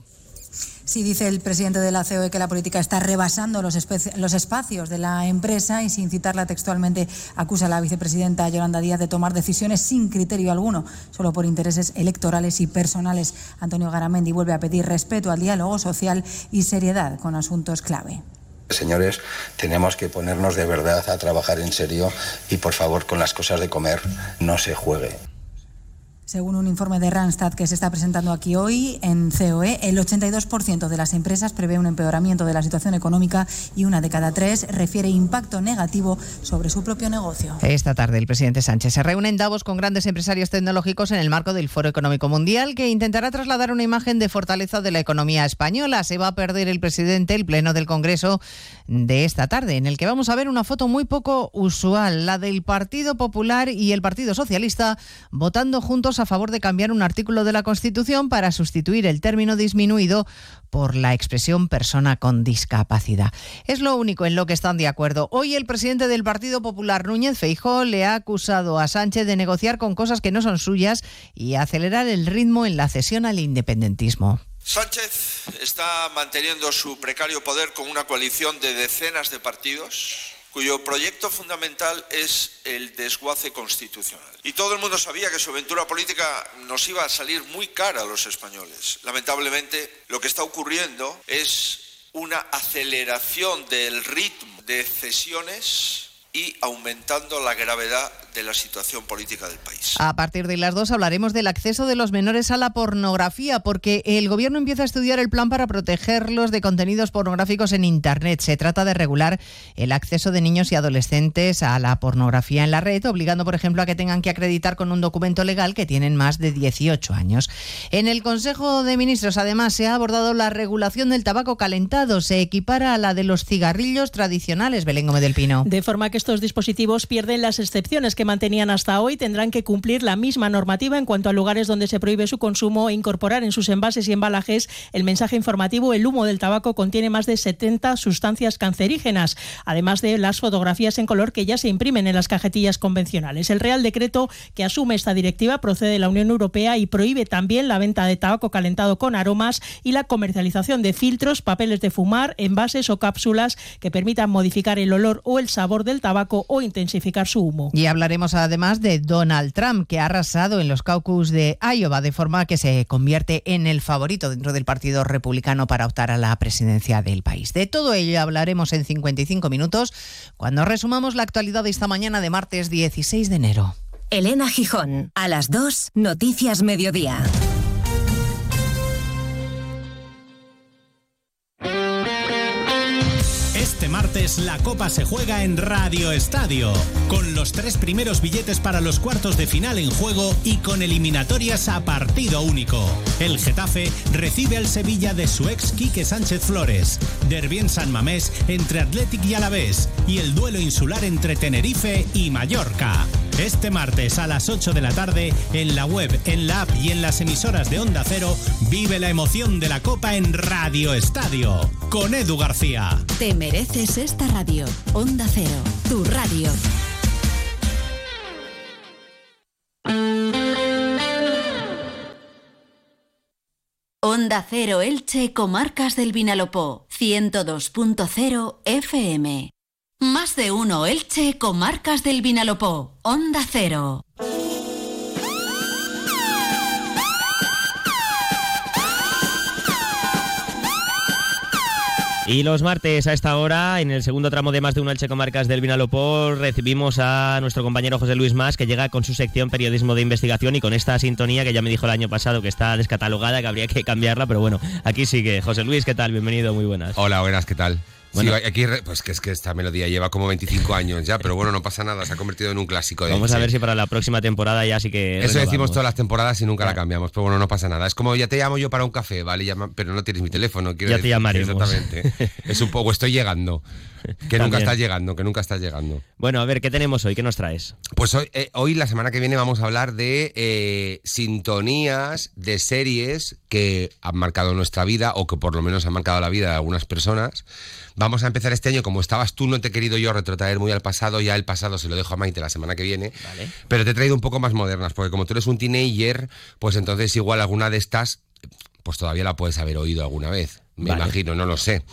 Sí, dice el presidente de la COE que la política está rebasando los, los espacios de la empresa y sin citarla textualmente acusa a la vicepresidenta Yolanda Díaz de tomar decisiones sin criterio alguno, solo por intereses electorales y personales. Antonio Garamendi vuelve a pedir respeto al diálogo social y seriedad con asuntos clave. Señores, tenemos que ponernos de verdad a trabajar en serio y por favor con las cosas de comer no se juegue. Según un informe de Randstad que se está presentando aquí hoy en COE, el 82% de las empresas prevé un empeoramiento de la situación económica y una de cada tres refiere impacto negativo sobre su propio negocio. Esta tarde el presidente Sánchez se reúne en Davos con grandes empresarios tecnológicos en el marco del Foro Económico Mundial que intentará trasladar una imagen de fortaleza de la economía española. Se va a perder el presidente el pleno del Congreso de esta tarde, en el que vamos a ver una foto muy poco usual, la del Partido Popular y el Partido Socialista votando juntos a favor de cambiar un artículo de la Constitución para sustituir el término disminuido por la expresión persona con discapacidad. Es lo único en lo que están de acuerdo. Hoy el presidente del Partido Popular, Núñez Feijó, le ha acusado a Sánchez de negociar con cosas que no son suyas y acelerar el ritmo en la cesión al independentismo. Sánchez está manteniendo su precario poder con una coalición de decenas de partidos cuyo proyecto fundamental es el desguace constitucional. Y todo el mundo sabía que su aventura política nos iba a salir muy cara a los españoles. Lamentablemente, lo que está ocurriendo es una aceleración del ritmo de cesiones y aumentando la gravedad de la situación política del país. A partir de las dos hablaremos del acceso de los menores a la pornografía, porque el gobierno empieza a estudiar el plan para protegerlos de contenidos pornográficos en Internet. Se trata de regular el acceso de niños y adolescentes a la pornografía en la red, obligando, por ejemplo, a que tengan que acreditar con un documento legal que tienen más de 18 años. En el Consejo de Ministros, además, se ha abordado la regulación del tabaco calentado. Se equipara a la de los cigarrillos tradicionales, Belén Gómez del Pino. De forma que estos dispositivos pierden las excepciones que mantenían hasta hoy, tendrán que cumplir la misma normativa en cuanto a lugares donde se prohíbe su consumo e incorporar en sus envases y embalajes el mensaje informativo el humo del tabaco contiene más de 70 sustancias cancerígenas, además de las fotografías en color que ya se imprimen en las cajetillas convencionales. El Real Decreto que asume esta directiva procede de la Unión Europea y prohíbe también la venta de tabaco calentado con aromas y la comercialización de filtros, papeles de fumar, envases o cápsulas que permitan modificar el olor o el sabor del tabaco o intensificar su humo. Y habla hablaremos además de Donald Trump, que ha arrasado en los caucus de Iowa, de forma que se convierte en el favorito dentro del Partido Republicano para optar a la presidencia del país. De todo ello hablaremos en 55 minutos cuando resumamos la actualidad de esta mañana de martes 16 de enero. Elena Gijón, a las 2, Noticias Mediodía. La Copa se juega en Radio Estadio, con los tres primeros billetes para los cuartos de final en juego y con eliminatorias a partido único. El Getafe recibe al Sevilla de su ex Quique Sánchez Flores, Derbi en San Mamés entre Athletic y Alavés y el duelo insular entre Tenerife y Mallorca. Este martes a las 8 de la tarde, en la web, en la app y en las emisoras de Onda Cero, vive la emoción de la Copa en Radio Estadio, con Edu García. Te mereces esta radio. Onda Cero, tu radio. Onda Cero Elche, Comarcas del Vinalopó, 102.0 FM. Más de uno Elche, Comarcas del Vinalopó, Onda Cero. Y los martes a esta hora, en el segundo tramo de más de uno Elche Comarcas del Vinalopó, recibimos a nuestro compañero José Luis Más, que llega con su sección Periodismo de Investigación y con esta sintonía que ya me dijo el año pasado que está descatalogada, que habría que cambiarla, pero bueno, aquí sigue. José Luis, ¿qué tal? Bienvenido, muy buenas. Hola, buenas, ¿qué tal? Bueno. Sí, aquí, pues que es que esta melodía lleva como 25 años ya, pero bueno, no pasa nada, se ha convertido en un clásico. de Vamos a ver si para la próxima temporada ya sí que. Eso renovamos. decimos todas las temporadas y nunca la cambiamos, pero bueno, no pasa nada. Es como ya te llamo yo para un café, ¿vale? Pero no tienes mi teléfono. quiero Ya te decir, llamaremos. Exactamente. Es un poco, estoy llegando. Que nunca estás llegando, que nunca estás llegando. Bueno, a ver, ¿qué tenemos hoy? ¿Qué nos traes? Pues hoy, eh, hoy, la semana que viene, vamos a hablar de eh, sintonías de series que han marcado nuestra vida o que por lo menos han marcado la vida de algunas personas. Vamos a empezar este año, como estabas tú, no te he querido yo retrotraer muy al pasado, ya el pasado se lo dejo a Maite la semana que viene. Pero te he traído un poco más modernas, porque como tú eres un teenager, pues entonces igual alguna de estas, pues todavía la puedes haber oído alguna vez. Me Vale. imagino, no lo sé.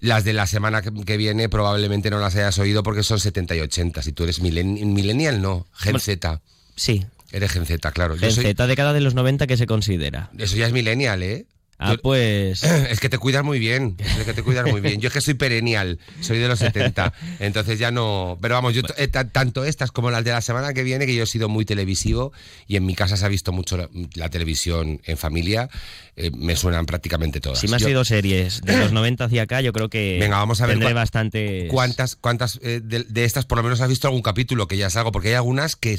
Las de la semana que, viene probablemente no las hayas oído porque son 70 y 80. Si tú eres milen- millennial, no. Gen Z. Sí. Eres Gen Z, claro. Gen soy- Z década de los 90 que se considera. eso ya es millennial, ¿eh? Ah, pues. Es que te cuidas muy bien, es que te cuidas muy bien. Yo es que soy perennial, soy de los 70, entonces ya no... Pero vamos, yo eh, ta- tanto estas como las de la semana que viene, que yo he sido muy televisivo y en mi casa se ha visto mucho la, la televisión en familia, eh, me suenan prácticamente todas. Si me has Yo- series de los 90 hacia acá, yo creo que. Venga, vamos a ver Tendré bastante. ¿Cuántas, cuántas eh, de, de estas por lo menos has visto algún capítulo que ya es algo? Porque hay algunas que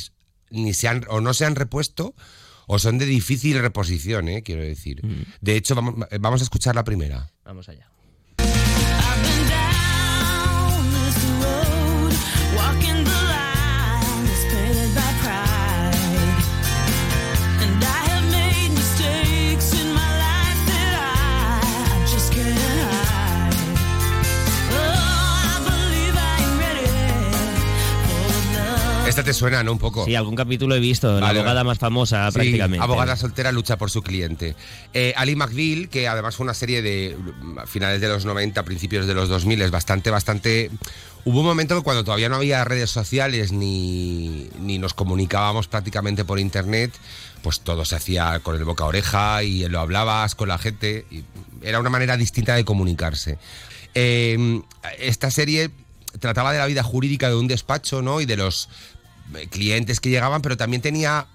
ni se han, o no se han repuesto o son de difícil reposición, ¿eh? quiero decir. Mm. De hecho, vamos, vamos a escuchar la primera. Vamos allá. Esta te suena, ¿no? Un poco. Sí, algún capítulo he visto, la abogada vale. más famosa Sí, prácticamente. abogada soltera lucha por su cliente. Eh, Ali McBeal, que además fue una serie de mm, finales de los 90, principios de los 2000, es bastante, bastante... Hubo un momento cuando todavía no había redes sociales ni, ni nos comunicábamos prácticamente por internet, pues todo se hacía con el boca a oreja y lo hablabas con la gente. y era una manera distinta de comunicarse. Eh, esta serie trataba de la vida jurídica de un despacho, ¿no? Y de los clientes que llegaban, pero también tenía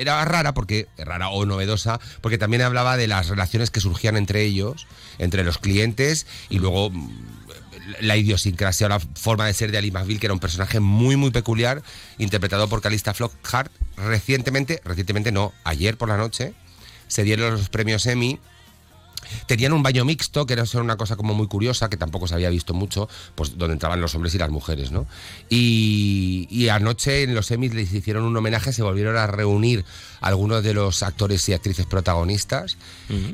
era rara porque rara o novedosa porque también hablaba de las relaciones que surgían entre ellos entre los clientes y luego mm, la idiosincrasia o la forma de ser de Ali McBeal que era un personaje muy muy peculiar interpretado por Calista Flockhart recientemente recientemente no ayer por la noche se dieron los premios Emmy Tenían un baño mixto, que era una cosa como muy curiosa, que tampoco se había visto mucho, pues donde entraban los hombres y las mujeres, ¿no? Y, y anoche en los Emmys les hicieron un homenaje, se volvieron a reunir algunos de los actores y actrices protagonistas.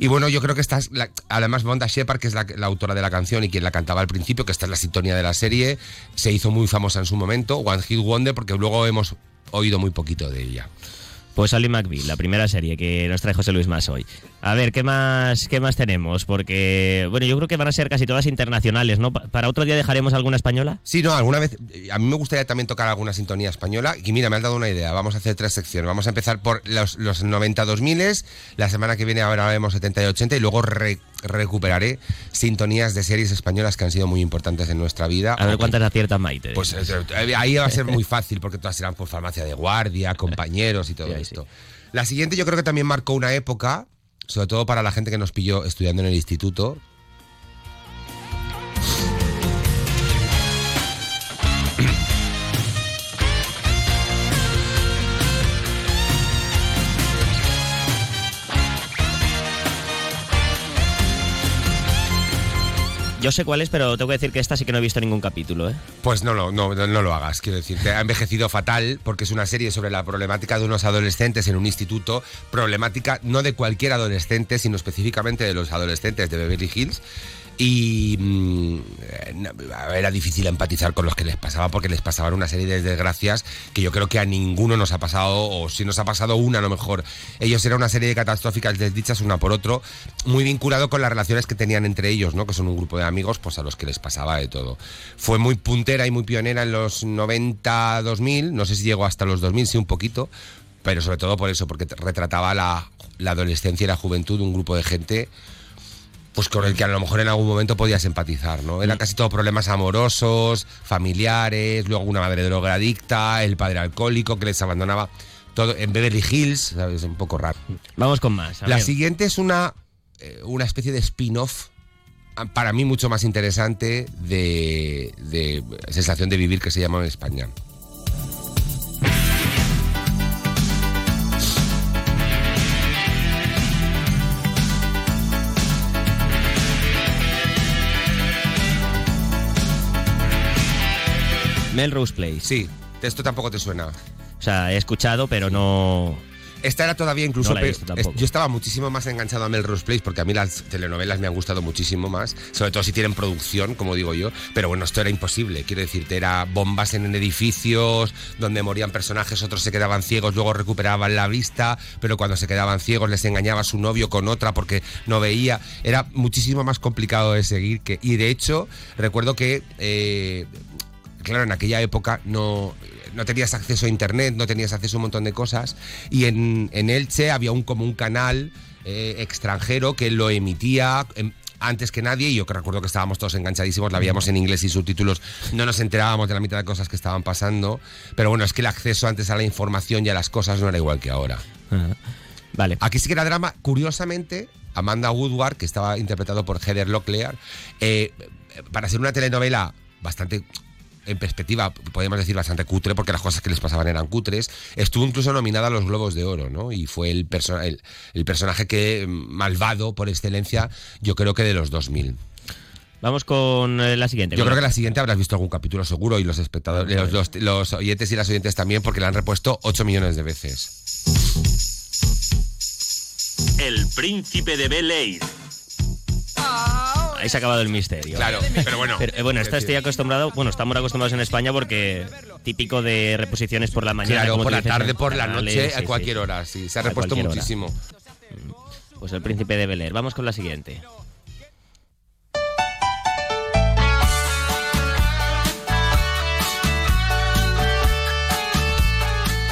Y bueno, yo creo que esta es, la- además Bonda Shepard, que es la, la autora de la canción y quien la cantaba al principio, que esta es la sintonía de la serie, se hizo muy famosa en su momento, One Hit Wonder, porque luego hemos oído muy poquito de ella. Pues Ali McBeal, la primera serie que nos trae José Luis Más hoy. A ver, ¿qué más, ¿qué más tenemos? Porque, bueno, yo creo que van a ser casi todas internacionales, ¿no? Pa- ¿Para otro día dejaremos alguna española? Sí, no, alguna vez. A mí me gustaría también tocar alguna sintonía española. Y mira, me has dado una idea. Vamos a hacer tres secciones. Vamos a empezar por los, los 90 2000 La semana que viene ahora haremos 70 y 80. Y luego re- recuperaré sintonías de series españolas que han sido muy importantes en nuestra vida. A ver cuántas aciertas Maite. Pues eh, ahí va a ser muy fácil porque todas serán por farmacia de guardia, compañeros y todo esto. La siguiente yo creo que también marcó una época, sobre todo para la gente que nos pilló estudiando en el instituto. Yo sé cuál es, pero tengo que decir que esta sí que no he visto ningún capítulo, ¿eh? Pues no, no, no, no lo hagas, quiero decirte. Ha envejecido fatal porque es una serie sobre la problemática de unos adolescentes en un instituto. Problemática no de cualquier adolescente, sino específicamente de los adolescentes de Beverly Hills. Y mm, eh, era difícil empatizar con los que les pasaba porque les pasaban una serie de desgracias que yo creo que a ninguno nos ha pasado, o si nos ha pasado una a lo mejor. Ellos eran una serie de catastróficas desdichas una por otro, muy vinculado con las relaciones que tenían entre ellos, ¿no? que son un grupo de amigos pues a los que les pasaba de todo. Fue muy puntera y muy pionera en los 90, 2000, no sé si llegó hasta los 2000, sí un poquito, pero sobre todo por eso, porque retrataba la, la adolescencia y la juventud de un grupo de gente pues con el que a lo mejor en algún momento podías empatizar, ¿no? Era casi todo problemas amorosos, familiares, luego una madre drogadicta, el padre alcohólico que les abandonaba, todo en Beverly Hills, ¿sabes? Un poco raro. Vamos con más. La siguiente es una, eh, una especie de spin-off, ah, para mí mucho más interesante, de, de sensación de vivir que se llama en España. Melrose Place. Sí, esto tampoco te suena. O sea, he escuchado, pero no... Esta era todavía incluso No Yo estaba muchísimo más enganchado a Melrose Place porque a mí las telenovelas me han gustado muchísimo más, sobre todo si tienen producción, como digo yo. Pero bueno, esto era imposible. Quiero decirte, era bombas en edificios donde morían personajes, otros se quedaban ciegos, luego recuperaban la vista, pero cuando se quedaban ciegos les engañaba su novio con otra porque no veía. Era muchísimo más complicado de seguir. Que, y de hecho, recuerdo que. eh, claro, en aquella época no, no tenías acceso a internet, no tenías acceso a un montón de cosas. Y en, en Elche había un como un canal eh, extranjero que lo emitía. em, antes que nadie, y yo que recuerdo que estábamos todos enganchadísimos, la veíamos en inglés y subtítulos, no nos enterábamos de la mitad de cosas que estaban pasando, pero bueno, es que el acceso antes a la información y a las cosas no era igual que ahora. Vale. Aquí sí que era drama. Curiosamente, Amanda Woodward, que estaba interpretado por Heather Locklear, eh, para ser una telenovela bastante en perspectiva, podemos decir bastante cutre, porque las cosas que les pasaban eran cutres, estuvo incluso nominada a los Globos de Oro, ¿no? Y fue el, perso- el, el personaje que mm, malvado por excelencia, yo creo que de los 2000. Vamos con eh, la siguiente. Yo creo que la siguiente habrás visto algún capítulo seguro y los espectadores, los, los- los oyentes y las oyentes también, porque la han repuesto 8 millones de veces. El príncipe de Bel Air. Ahí se ha acabado el misterio. Claro, pero bueno. Pero, eh, bueno, esta estoy acostumbrado, bueno, estamos acostumbrados en España porque típico de reposiciones por la mañana. Claro, como por la dices, tarde, por la noche, sí, a sí. cualquier hora, sí. Se ha repuesto hora. muchísimo. Pues el príncipe de Bel Air. Vamos con la siguiente.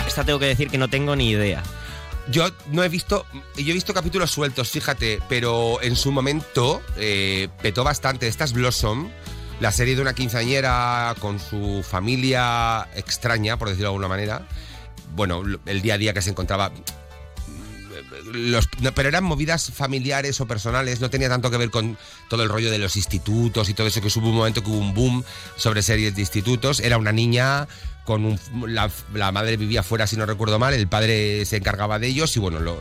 Esta tengo que decir que no tengo ni idea. Yo no he visto, yo he visto capítulos sueltos, fíjate, pero en su momento eh, petó bastante. Esta es Blossom, la serie de una quinceañera con su familia extraña, por decirlo de alguna manera. Bueno, el día a día que se encontraba. Los- pero eran movidas familiares o personales, no tenía tanto que ver con todo el rollo de los institutos y todo eso, que hubo un momento que hubo un boom sobre series de institutos. Era una niña con un, la, la madre vivía fuera, si no recuerdo mal, el padre se encargaba de ellos y bueno, lo,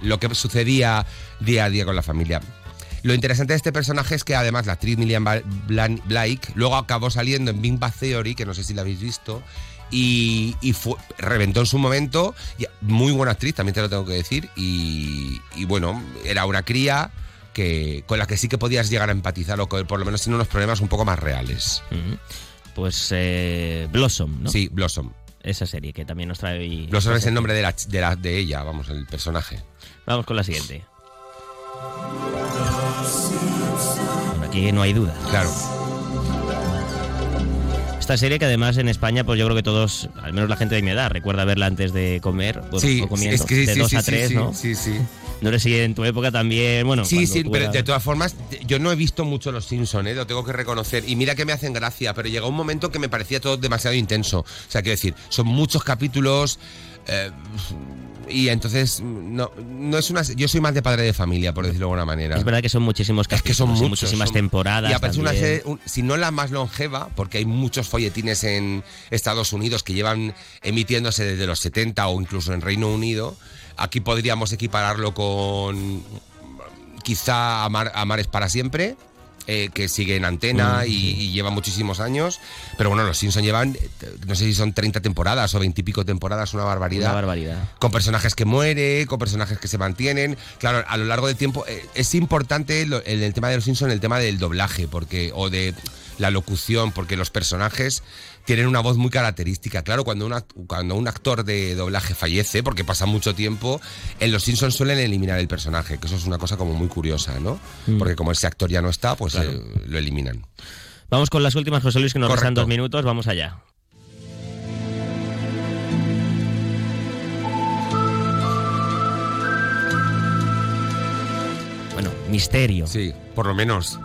lo que sucedía día a día con la familia. Lo interesante de este personaje es que además la actriz Blan- Blake luego acabó saliendo en Big Bang Theory, que no sé si la habéis visto, y, y fue- reventó en su momento. muy buena actriz, también te lo tengo que decir. Y, y bueno, era una cría que, con la que sí que podías llegar a empatizar, o por lo menos tiene unos problemas un poco más reales. Pues eh, Blossom, ¿no? Sí, Blossom. esa serie que también nos trae. Lo sabes el nombre de, la, de, la- de ella, vamos, el personaje. Vamos con la siguiente. Bueno, aquí no hay duda. Claro. Esta serie que además en España, pues yo creo que todos, al menos la gente de mi edad, recuerda verla antes de comer, bueno, Sí, o comiendo, es que sí, de sí, 2 sí, a sí, 3, sí, ¿no? sí, sí. No sé si en tu época también, bueno. Sí, sí, pero de todas formas, yo no he visto mucho Los Simpsons, ¿eh? lo tengo que reconocer. Y mira que me hacen gracia, pero llegó un momento que me parecía todo demasiado intenso. O sea, quiero decir, son muchos capítulos. eh, y entonces, no, no es una. Yo soy más de padre de familia, por decirlo de alguna manera. Es verdad que son muchísimos capítulos, que son muchos, muchísimas son- temporadas. Y aparte una serie, un- si no la más longeva, porque hay muchos folletines en Estados Unidos que llevan emitiéndose desde los 70 o incluso en Reino Unido, aquí podríamos equipararlo con quizá Amar, Amar es para siempre. eh, que sigue en antena Mm, y, y lleva muchísimos años. Pero bueno, los Simpson llevan, eh, no sé si son 30 temporadas o 20 y pico temporadas, una barbaridad Una barbaridad. con personajes que mueren, con personajes que se mantienen. Claro, a lo largo del tiempo eh, es importante lo- en el tema de los Simpsons el tema del doblaje porque o de la locución, porque los personajes tienen una voz muy característica. Claro, cuando, una, cuando un actor de doblaje fallece, porque pasa mucho tiempo, en los Simpsons suelen eliminar el personaje, que eso es una cosa como muy curiosa, ¿no? Mm. Porque como ese actor ya no está, pues Claro. eh, lo eliminan. Vamos con las últimas, José Luis, que nos restan dos minutos. Vamos allá. Bueno, misterio. Sí, por lo menos.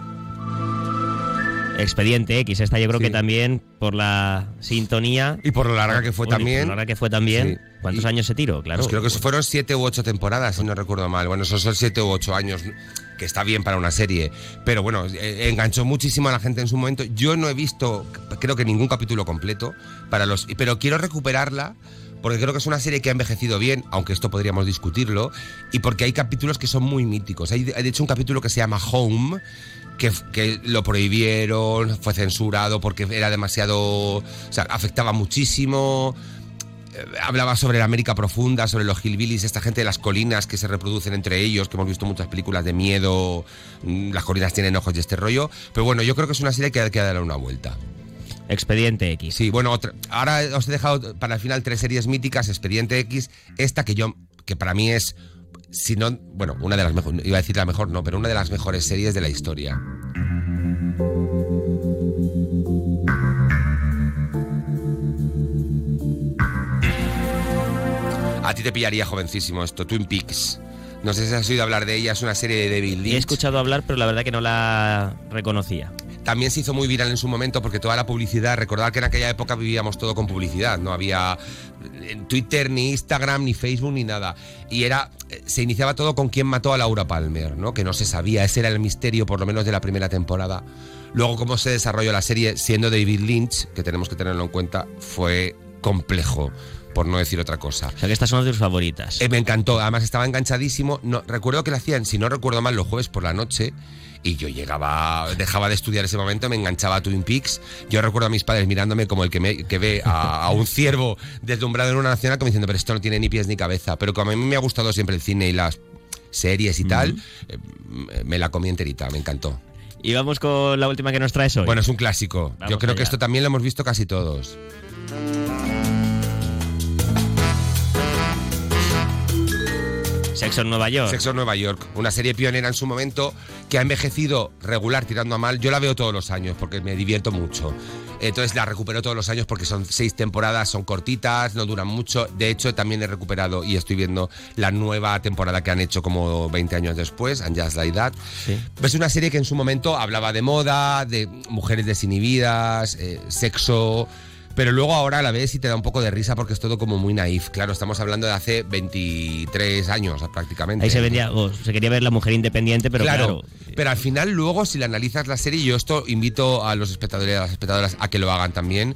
Expediente X, esta yo creo Sí. que también por la sintonía. Y por lo larga que fue también. Por lo larga que fue también. Sí. ¿Cuántos Y- años se tiró? Claro. Pues creo que eso fueron siete u ocho temporadas, si no recuerdo mal. Bueno, esos son siete u ocho años, que está bien para una serie. Pero bueno, eh, enganchó muchísimo a la gente en su momento. Yo no he visto, creo que ningún capítulo completo, para los, pero quiero recuperarla. Porque creo que es una serie que ha envejecido bien, aunque esto podríamos discutirlo, y porque hay capítulos que son muy míticos. Hay de hecho un capítulo que se llama Home, que, que lo prohibieron, fue censurado porque era demasiado. O sea, afectaba muchísimo eh, hablaba sobre la América profunda, sobre los hillbillies, esta gente de las colinas que se reproducen entre ellos, que hemos visto muchas películas de miedo, mm, las colinas tienen ojos y este rollo. Pero bueno, yo creo que es una serie que hay que darle una vuelta. Expediente X. Sí, bueno, otra- ahora os he dejado para el final tres series míticas, Expediente X, esta que yo, que para mí es, si no, bueno, una de las mejores, iba a decir la mejor, no, pero una de las mejores series de la historia. A ti te pillaría jovencísimo esto, Twin Peaks. No sé si has oído hablar de ella, es una serie de David Lynch. He escuchado hablar, pero la verdad que no la reconocía. También se hizo muy viral en su momento porque toda la publicidad, recordad que en aquella época vivíamos todo con publicidad, no había en Twitter, ni Instagram, ni Facebook, ni nada. Y era, eh, se iniciaba todo con quién mató a Laura Palmer, ¿no? Que no se sabía, ese era el misterio por lo menos de la primera temporada. Luego cómo se desarrolló la serie siendo David Lynch, que tenemos que tenerlo en cuenta, fue complejo, por no decir otra cosa. O sea que estas son de tus favoritas. Eh, me encantó, además estaba enganchadísimo. No, recuerdo que lo hacían, si no recuerdo mal, los jueves por la noche. Y yo llegaba, dejaba de estudiar ese momento, me enganchaba a Twin Peaks. Yo recuerdo a mis padres mirándome como el que, me- que ve a, a un ciervo deslumbrado en una nacional, como diciendo, pero esto no tiene ni pies ni cabeza. Pero como a mí me ha gustado siempre el cine y las series y tal, eh, me la comí enterita, me encantó. Y vamos con la última que nos traes hoy. Bueno, es un clásico. Vamos Yo creo que esto también lo hemos visto casi todos. Sexo en Nueva York. Sexo en Nueva York, una serie pionera en su momento que ha envejecido regular tirando a mal. Yo la veo todos los años porque me divierto mucho. Entonces la recupero todos los años porque son seis temporadas, son cortitas, no duran mucho. De hecho, también he recuperado y estoy viendo la nueva temporada que han hecho como 20 años después, And Just Like That. Es una serie que en su momento hablaba de moda, de mujeres desinhibidas, eh, sexo. Pero luego ahora la ves y te da un poco de risa porque es todo como muy naif. Claro, estamos hablando de hace 23 años prácticamente. Ahí se vendía, o se quería ver la mujer independiente, pero claro, pero al final luego si le analizas la serie, yo esto invito a los espectadores y a las espectadoras a que lo hagan también,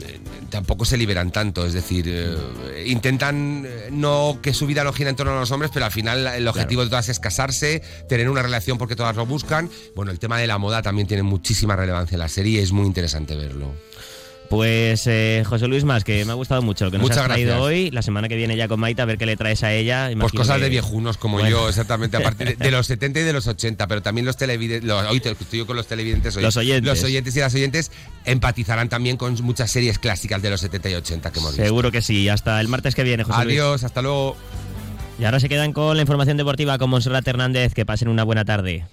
eh, tampoco se liberan tanto, es decir, eh, intentan eh, no que su vida no gira en torno a los hombres, pero al final el objetivo de todas es casarse, tener una relación porque todas lo buscan. Bueno, el tema de la moda también tiene muchísima relevancia en la serie y es muy interesante verlo. Pues eh, José Luis Más, que me ha gustado mucho lo que nos Muchas has traído gracias. hoy. La semana que viene ya con Maita, a ver qué le traes a ella. Pues cosas que- de viejunos como Bueno. yo, exactamente, a partir de, de los 70 y de los 80, pero también los televidentes, hoy te- estoy yo con los televidentes hoy. Los oyentes. Los oyentes y las oyentes empatizarán también con muchas series clásicas de los 70 y 80 que hemos visto. Seguro que sí. Hasta el martes que viene, José Luis. Adiós, hasta luego. Y ahora se quedan con la información deportiva con Monserrat Hernández. Que pasen una buena tarde.